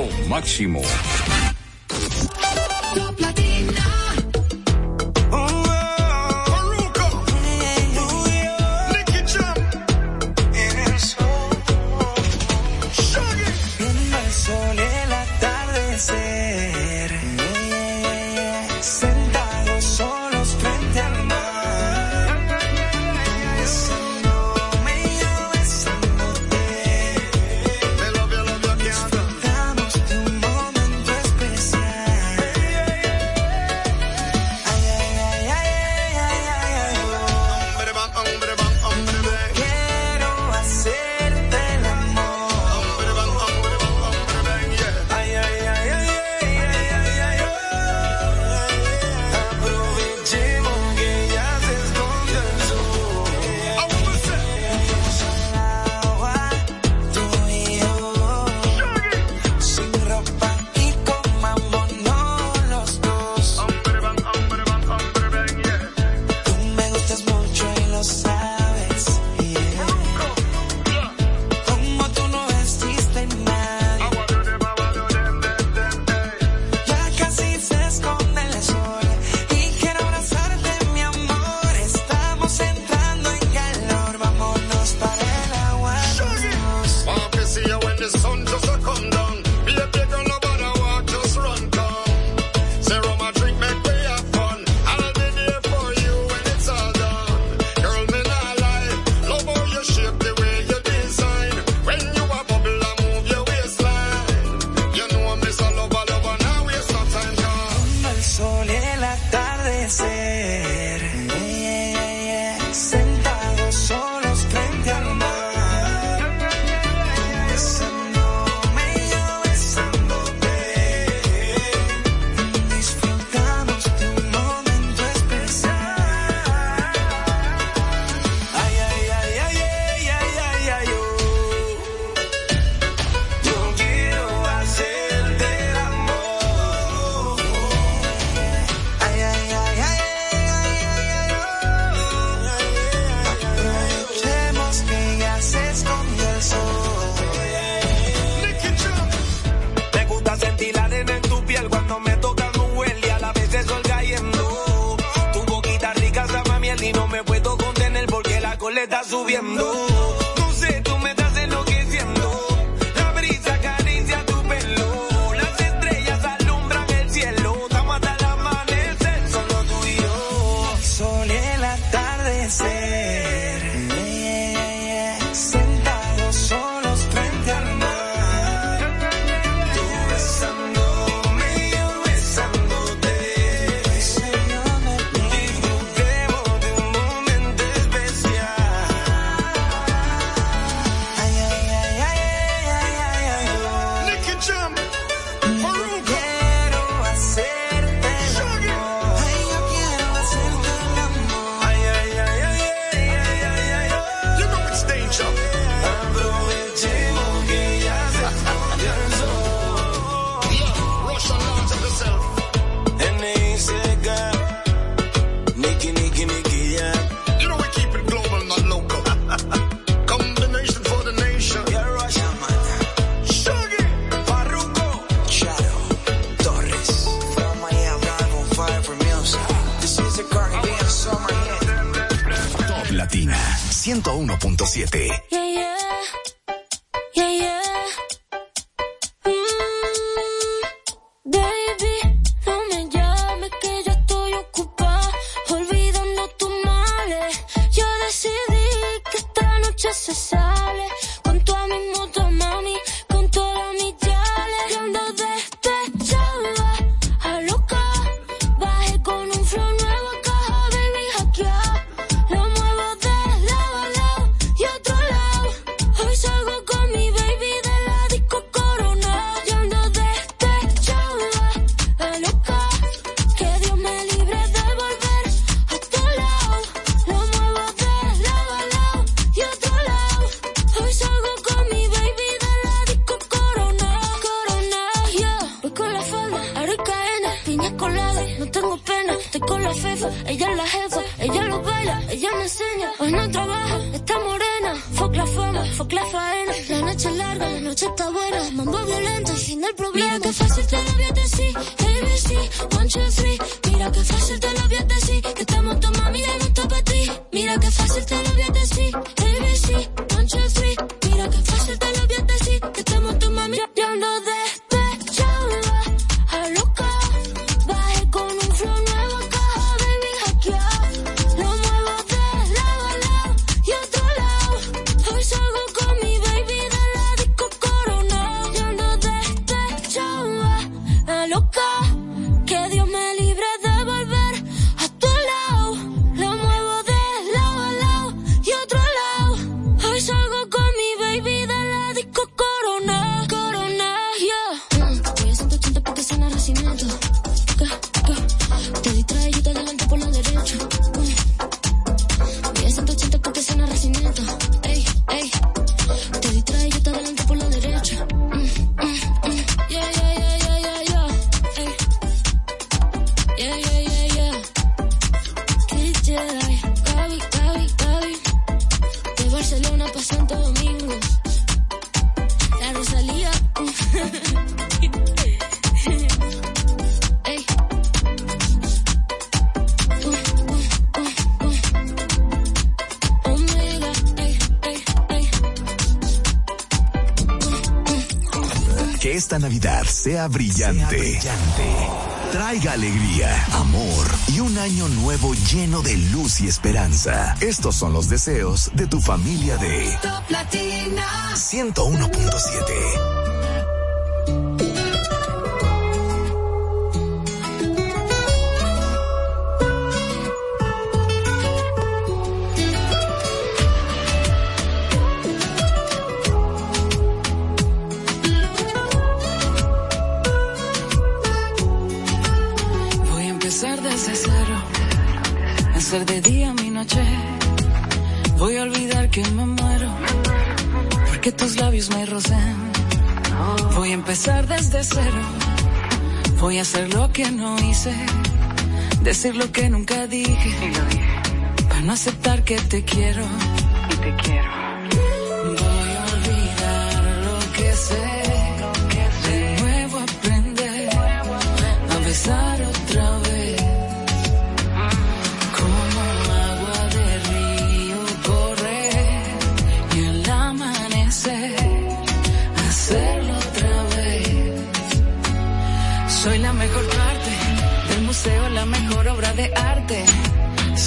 lo máximo. Navidad sea brillante. Brillante traiga alegría, amor y un año nuevo lleno de luz y esperanza. Estos son los deseos de tu familia de Toplatina 101.7. Hacer lo que no hice, decir lo que nunca dije. Dije. Para no aceptar que te quiero. Y te quiero.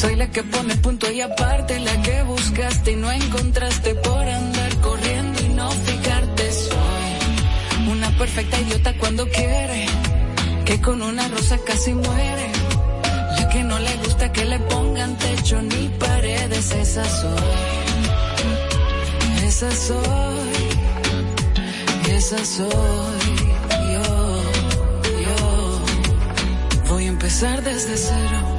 Soy la que pone punto y aparte, la que buscaste y no encontraste por andar corriendo y no fijarte. Soy una perfecta idiota cuando quiere, que con una rosa casi muere. La que no le gusta que le pongan techo ni paredes, esa soy. Esa soy. Esa soy yo, yo. Voy a empezar desde cero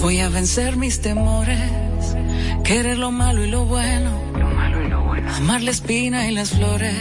Voy a vencer mis temores, querer lo malo y lo bueno, amar la espina y las flores.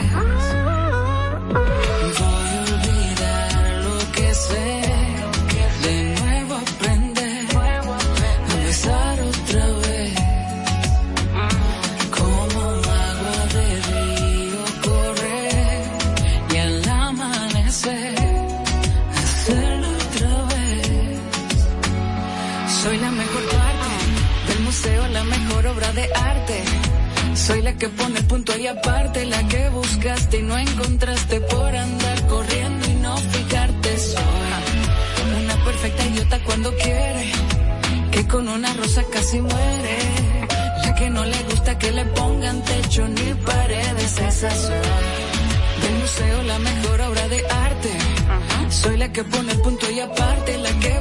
puntual y aparte, la que buscaste y no encontraste por andar corriendo y no fijarte sola. Una perfecta idiota cuando quiere, que con una rosa casi muere. La que no le gusta que le pongan techo ni paredes, esa sola del museo la mejor obra de arte. Soy la que pone el punto y aparte, la que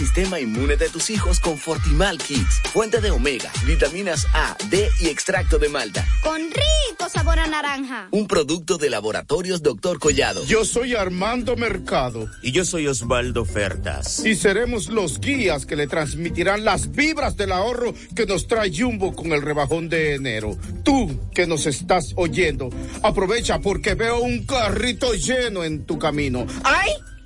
sistema inmune de tus hijos con Fortimal Kids, fuente de omega, vitaminas A, D y extracto de malta. Con rico sabor a naranja. Un producto de laboratorios Doctor Collado. Yo soy Armando Mercado. Y yo soy Osvaldo Fertas. Y seremos los guías que le transmitirán las vibras del ahorro que nos trae Jumbo con el rebajón de enero. Tú que nos estás oyendo, aprovecha porque veo un carrito lleno en tu camino. ¡Ay!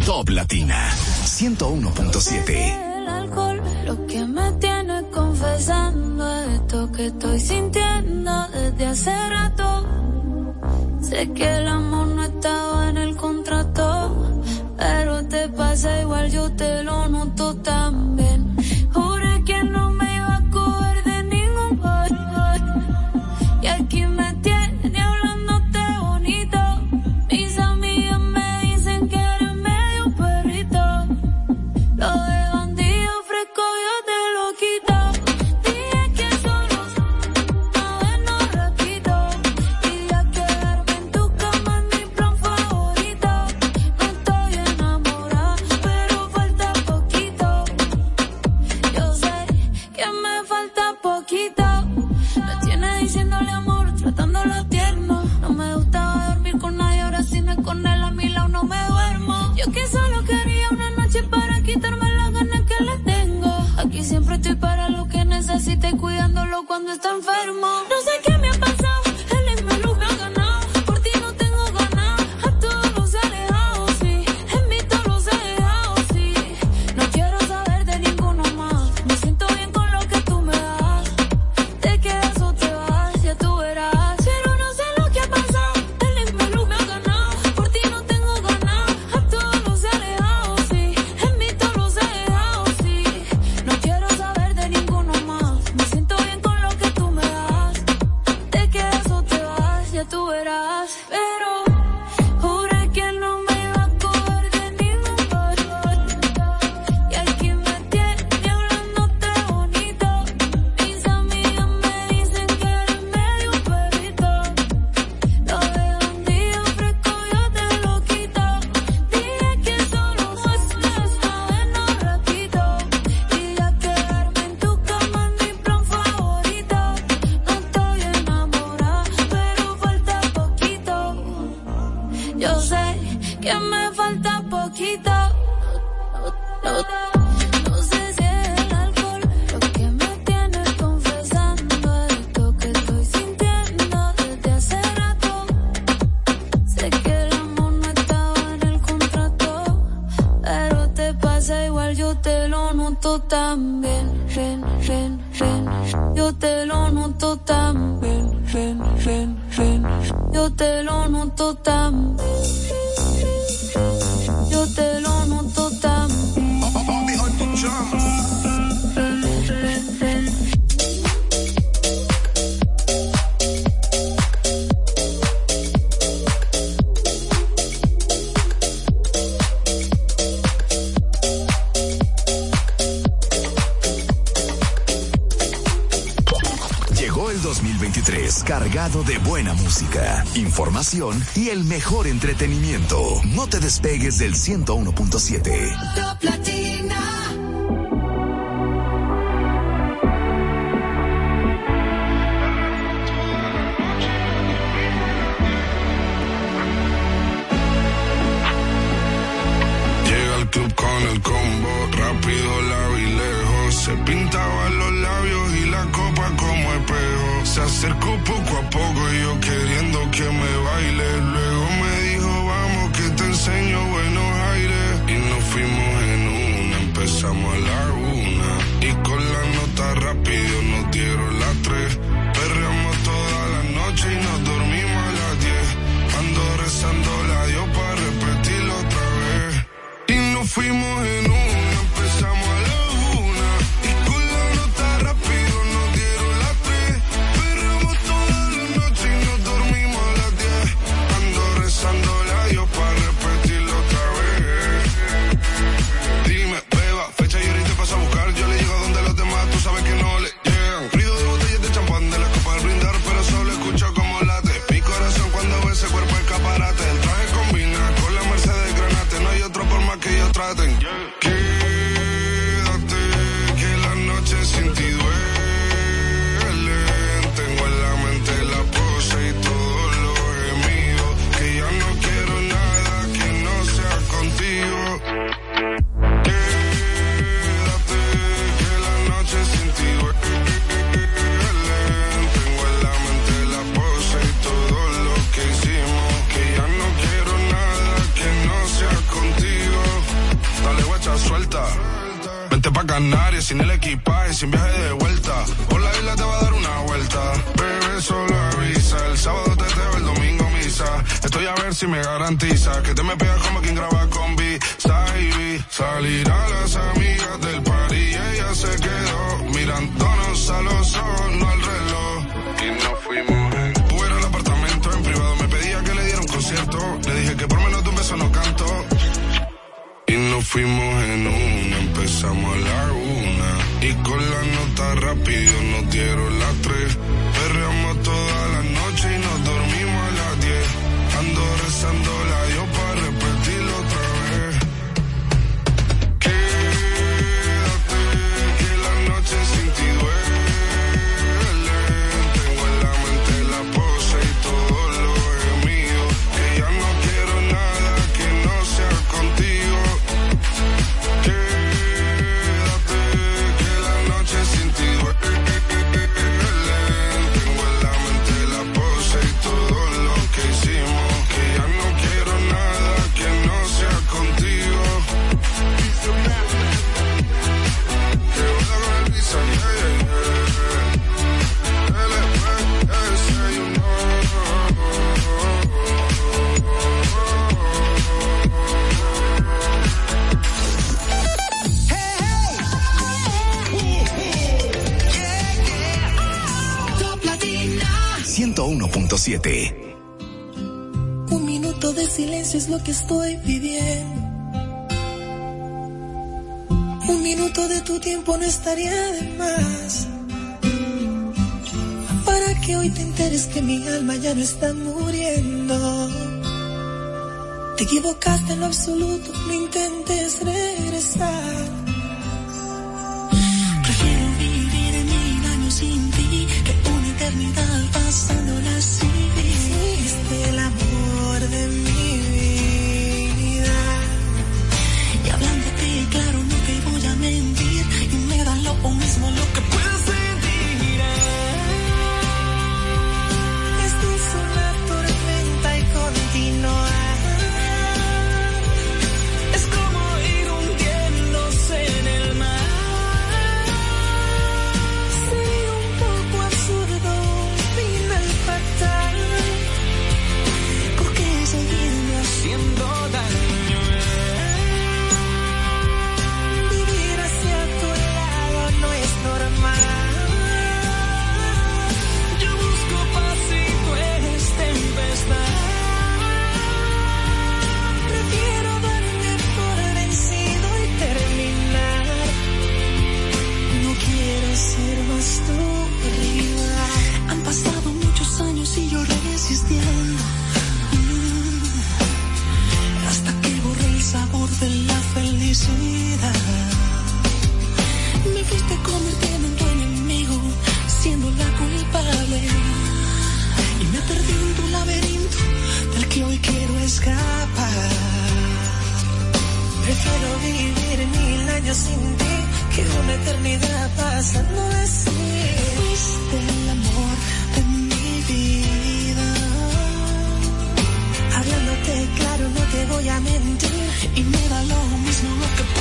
Top Latina 101.7. El alcohol, lo que me tiene confesando esto que estoy sintiendo desde hace rato. Sé que el amor no estaba en el contrato, pero te pasa igual, yo te lo noto también. pusiste cuidándolo cuando está enfermo. No sé música, información y el mejor entretenimiento. No te despegues del 101.7. Un minuto de silencio es lo que estoy pidiendo. Un minuto de tu tiempo no estaría de más. Para que hoy te enteres que mi alma ya no está muriendo. Te equivocaste en lo absoluto, no intentes regresar. Prefiero vivir mil años sin ti que una eternidad pasar. Prefiero vivir mil años sin ti que una eternidad pasando así. Fuiste el amor de mi vida. Hablándote claro, no te voy a mentir y me da lo mismo lo que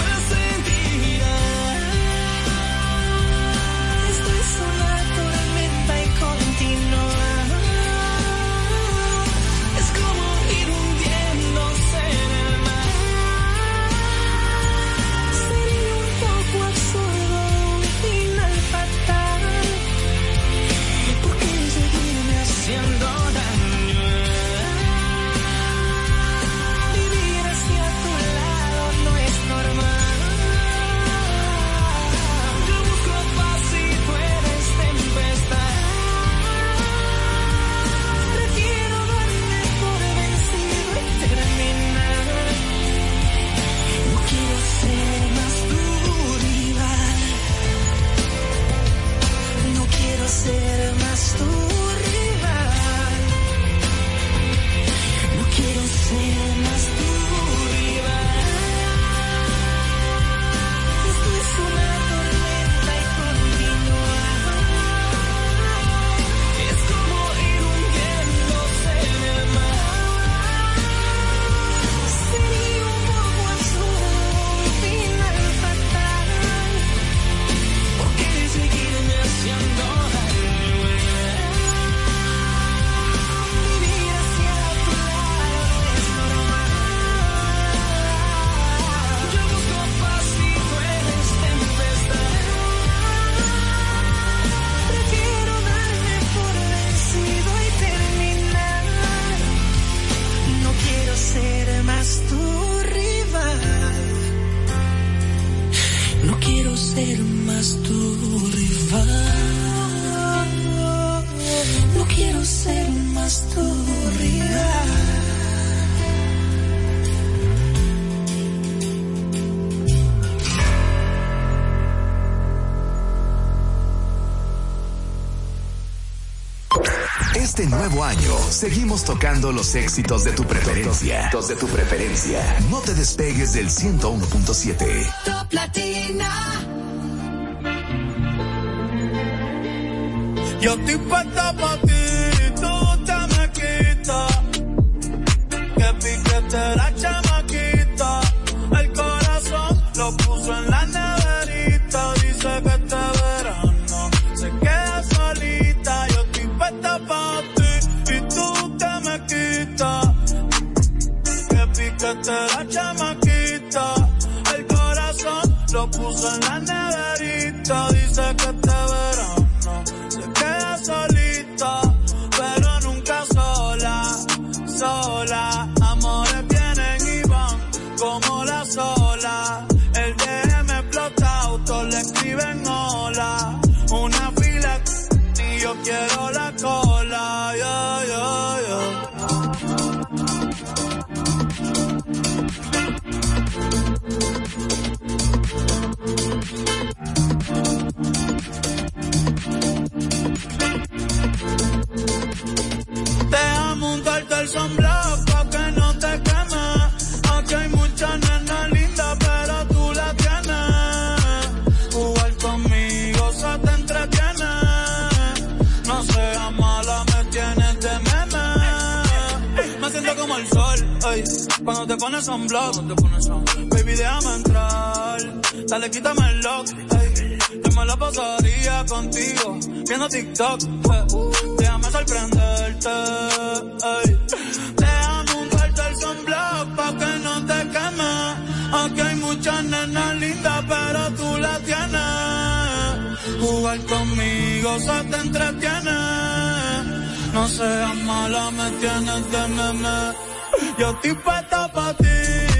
rival. Este nuevo año seguimos tocando los éxitos de tu preferencia. Los de tu preferencia. No te despegues del 101.7. Top Latina. Yo estoy puesta pa' ti, Que piquete la chamaquita. Cuando te pones sunblock. Baby, déjame entrar. Dale, quítame el lock, ey. Yo la pasaría contigo, viendo TikTok. eh. Déjame sorprenderte, ey. Déjame untarte el sunblock pa' que no te queme. Aquí hay muchas nenas lindas, pero tú la tienes. Jugar conmigo se te entretiene. No seas mala, me tienes de meme. Yo estoy puesta pa' ti,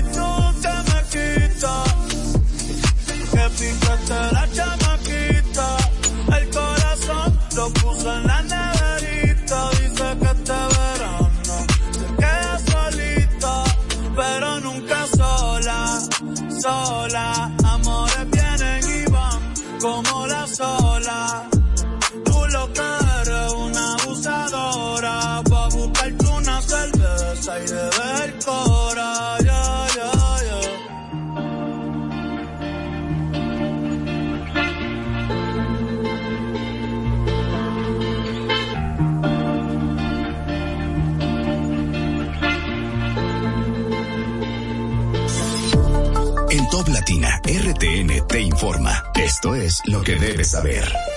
Esto es lo que debes saber.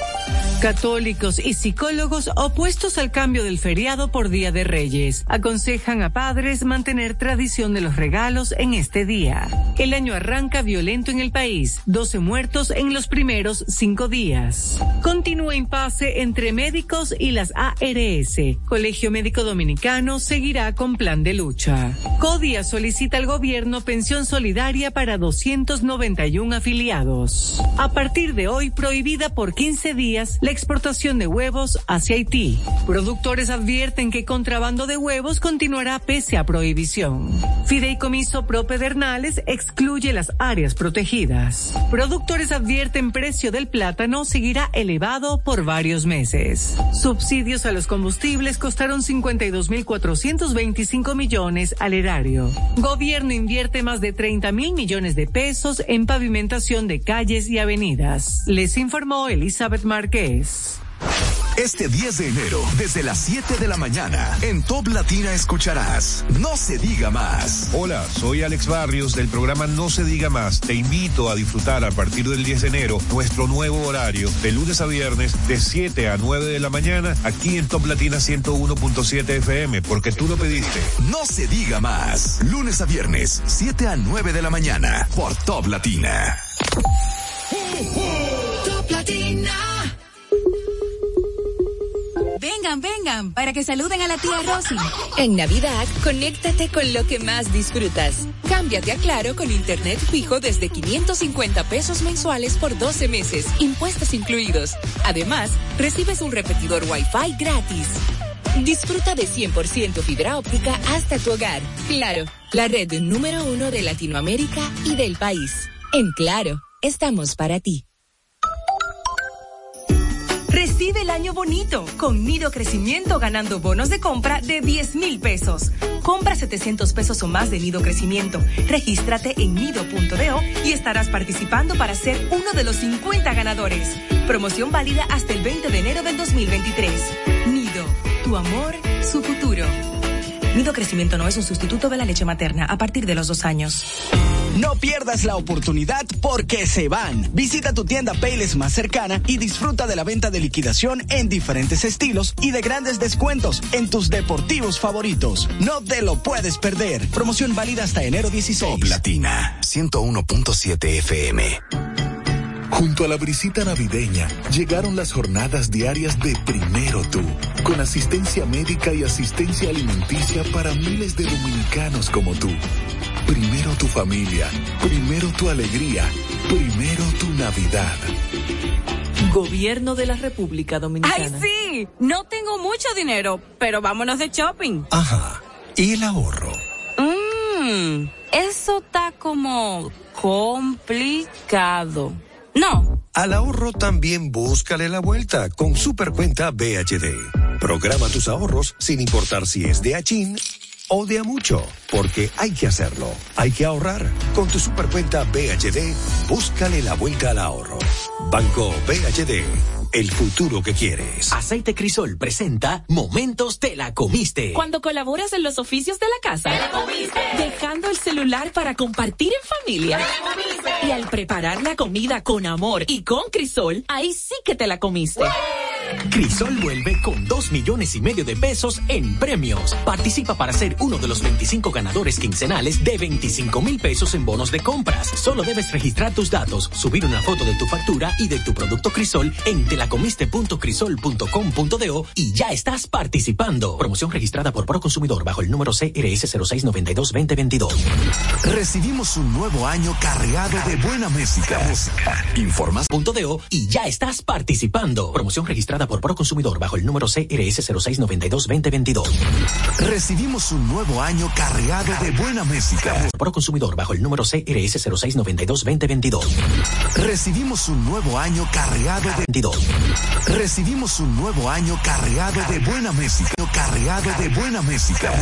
Católicos y psicólogos opuestos al cambio del feriado por Día de Reyes aconsejan a padres mantener tradición de los regalos en este día. El año arranca violento en el país, 12 muertos en los primeros cinco días. Continúa impasse entre médicos y las ARS. Colegio Médico Dominicano seguirá con plan de lucha. CODIA solicita al gobierno pensión solidaria para 291 afiliados. A partir de hoy, prohibida por 15 días la exportación de huevos hacia Haití. Productores advierten que contrabando de huevos continuará pese a prohibición. Fideicomiso Pro Pedernales excluye las áreas protegidas. Productores advierten precio del plátano seguirá elevado por varios meses. Subsidios a los combustibles costaron 52.425 millones al erario. Gobierno invierte más de 30 mil millones de pesos en pavimentación de calles y avenidas. Les informó Elizabeth Este 10 de enero, desde las 7 de la mañana, en Top Latina escucharás No se diga más. Hola, soy Alex Barrios del programa No se diga más. Te invito a disfrutar a partir del 10 de enero nuestro nuevo horario de lunes a viernes de 7 a 9 de la mañana aquí en Top Latina 101.7 FM porque tú lo pediste. No se diga más. Lunes a viernes, 7 a 9 de la mañana, por Top Latina. Top Latina. Vengan, vengan, para que saluden a la tía Rosy. En Navidad, conéctate con lo que más disfrutas. Cámbiate a Claro con Internet fijo desde 550 pesos mensuales por 12 meses, impuestos incluidos. Además, recibes un repetidor Wi-Fi gratis. Disfruta de 100% fibra óptica hasta tu hogar. Claro, la red número uno de Latinoamérica y del país. En Claro, estamos para ti. El año bonito con Nido Crecimiento ganando bonos de compra de 10 mil pesos. Compra 700 pesos o más de Nido Crecimiento. Regístrate en nido.do y estarás participando para ser uno de los 50 ganadores. Promoción válida hasta el 20 de enero del 2023. Nido, tu amor, su futuro. Nido Crecimiento no es un sustituto de la leche materna a partir de los dos años. No pierdas la oportunidad porque se van. Visita tu tienda Payless más cercana y disfruta de la venta de liquidación en diferentes estilos y de grandes descuentos en tus deportivos favoritos. No te lo puedes perder. Promoción válida hasta enero 16. Top Latina 101.7 FM. Junto a la brisita navideña llegaron las jornadas diarias de Primero Tú, con asistencia médica y asistencia alimenticia para miles de dominicanos como tú. Primero tu familia, primero tu alegría, primero tu Navidad. Gobierno de la República Dominicana. ¡Ay, sí! No tengo mucho dinero, pero vámonos de shopping. Ajá. ¿Y el ahorro? Mmm, eso está como complicado. No. Al ahorro también búscale la vuelta con Supercuenta BHD. Programa tus ahorros sin importar si es de Achín o de a mucho, porque hay que hacerlo. Hay que ahorrar. Con tu supercuenta BHD, búscale la vuelta al ahorro. Banco BHD, el futuro que quieres. Aceite Crisol presenta Momentos te la comiste. Cuando colaboras en los oficios de la casa, ¡Te la comiste! dejando el celular para compartir en familia. ¡Te la comiste! Y al preparar la comida con amor y con Crisol, ahí sí que te la comiste. Crisol vuelve con dos millones y medio de pesos en premios. Participa para ser uno de los 25 ganadores quincenales de 25 mil pesos en bonos de compras. Solo debes registrar tus datos, subir una foto de tu factura y de tu producto Crisol en telacomiste.crisol.com.do y ya estás participando. Promoción registrada por Proconsumidor bajo el número CRS 0692-2022. Recibimos un nuevo año cargado de buena música. Informas. Punto y ya estás participando. Promoción registrada por Proconsumidor bajo el número CRS 0692-2022. Recibimos un nuevo año cargado de buena música. Proconsumidor bajo el número CRS 0692-2022. Recibimos un nuevo año cargado de 22. Recibimos un nuevo año cargado de buena música. Cargado de buena música.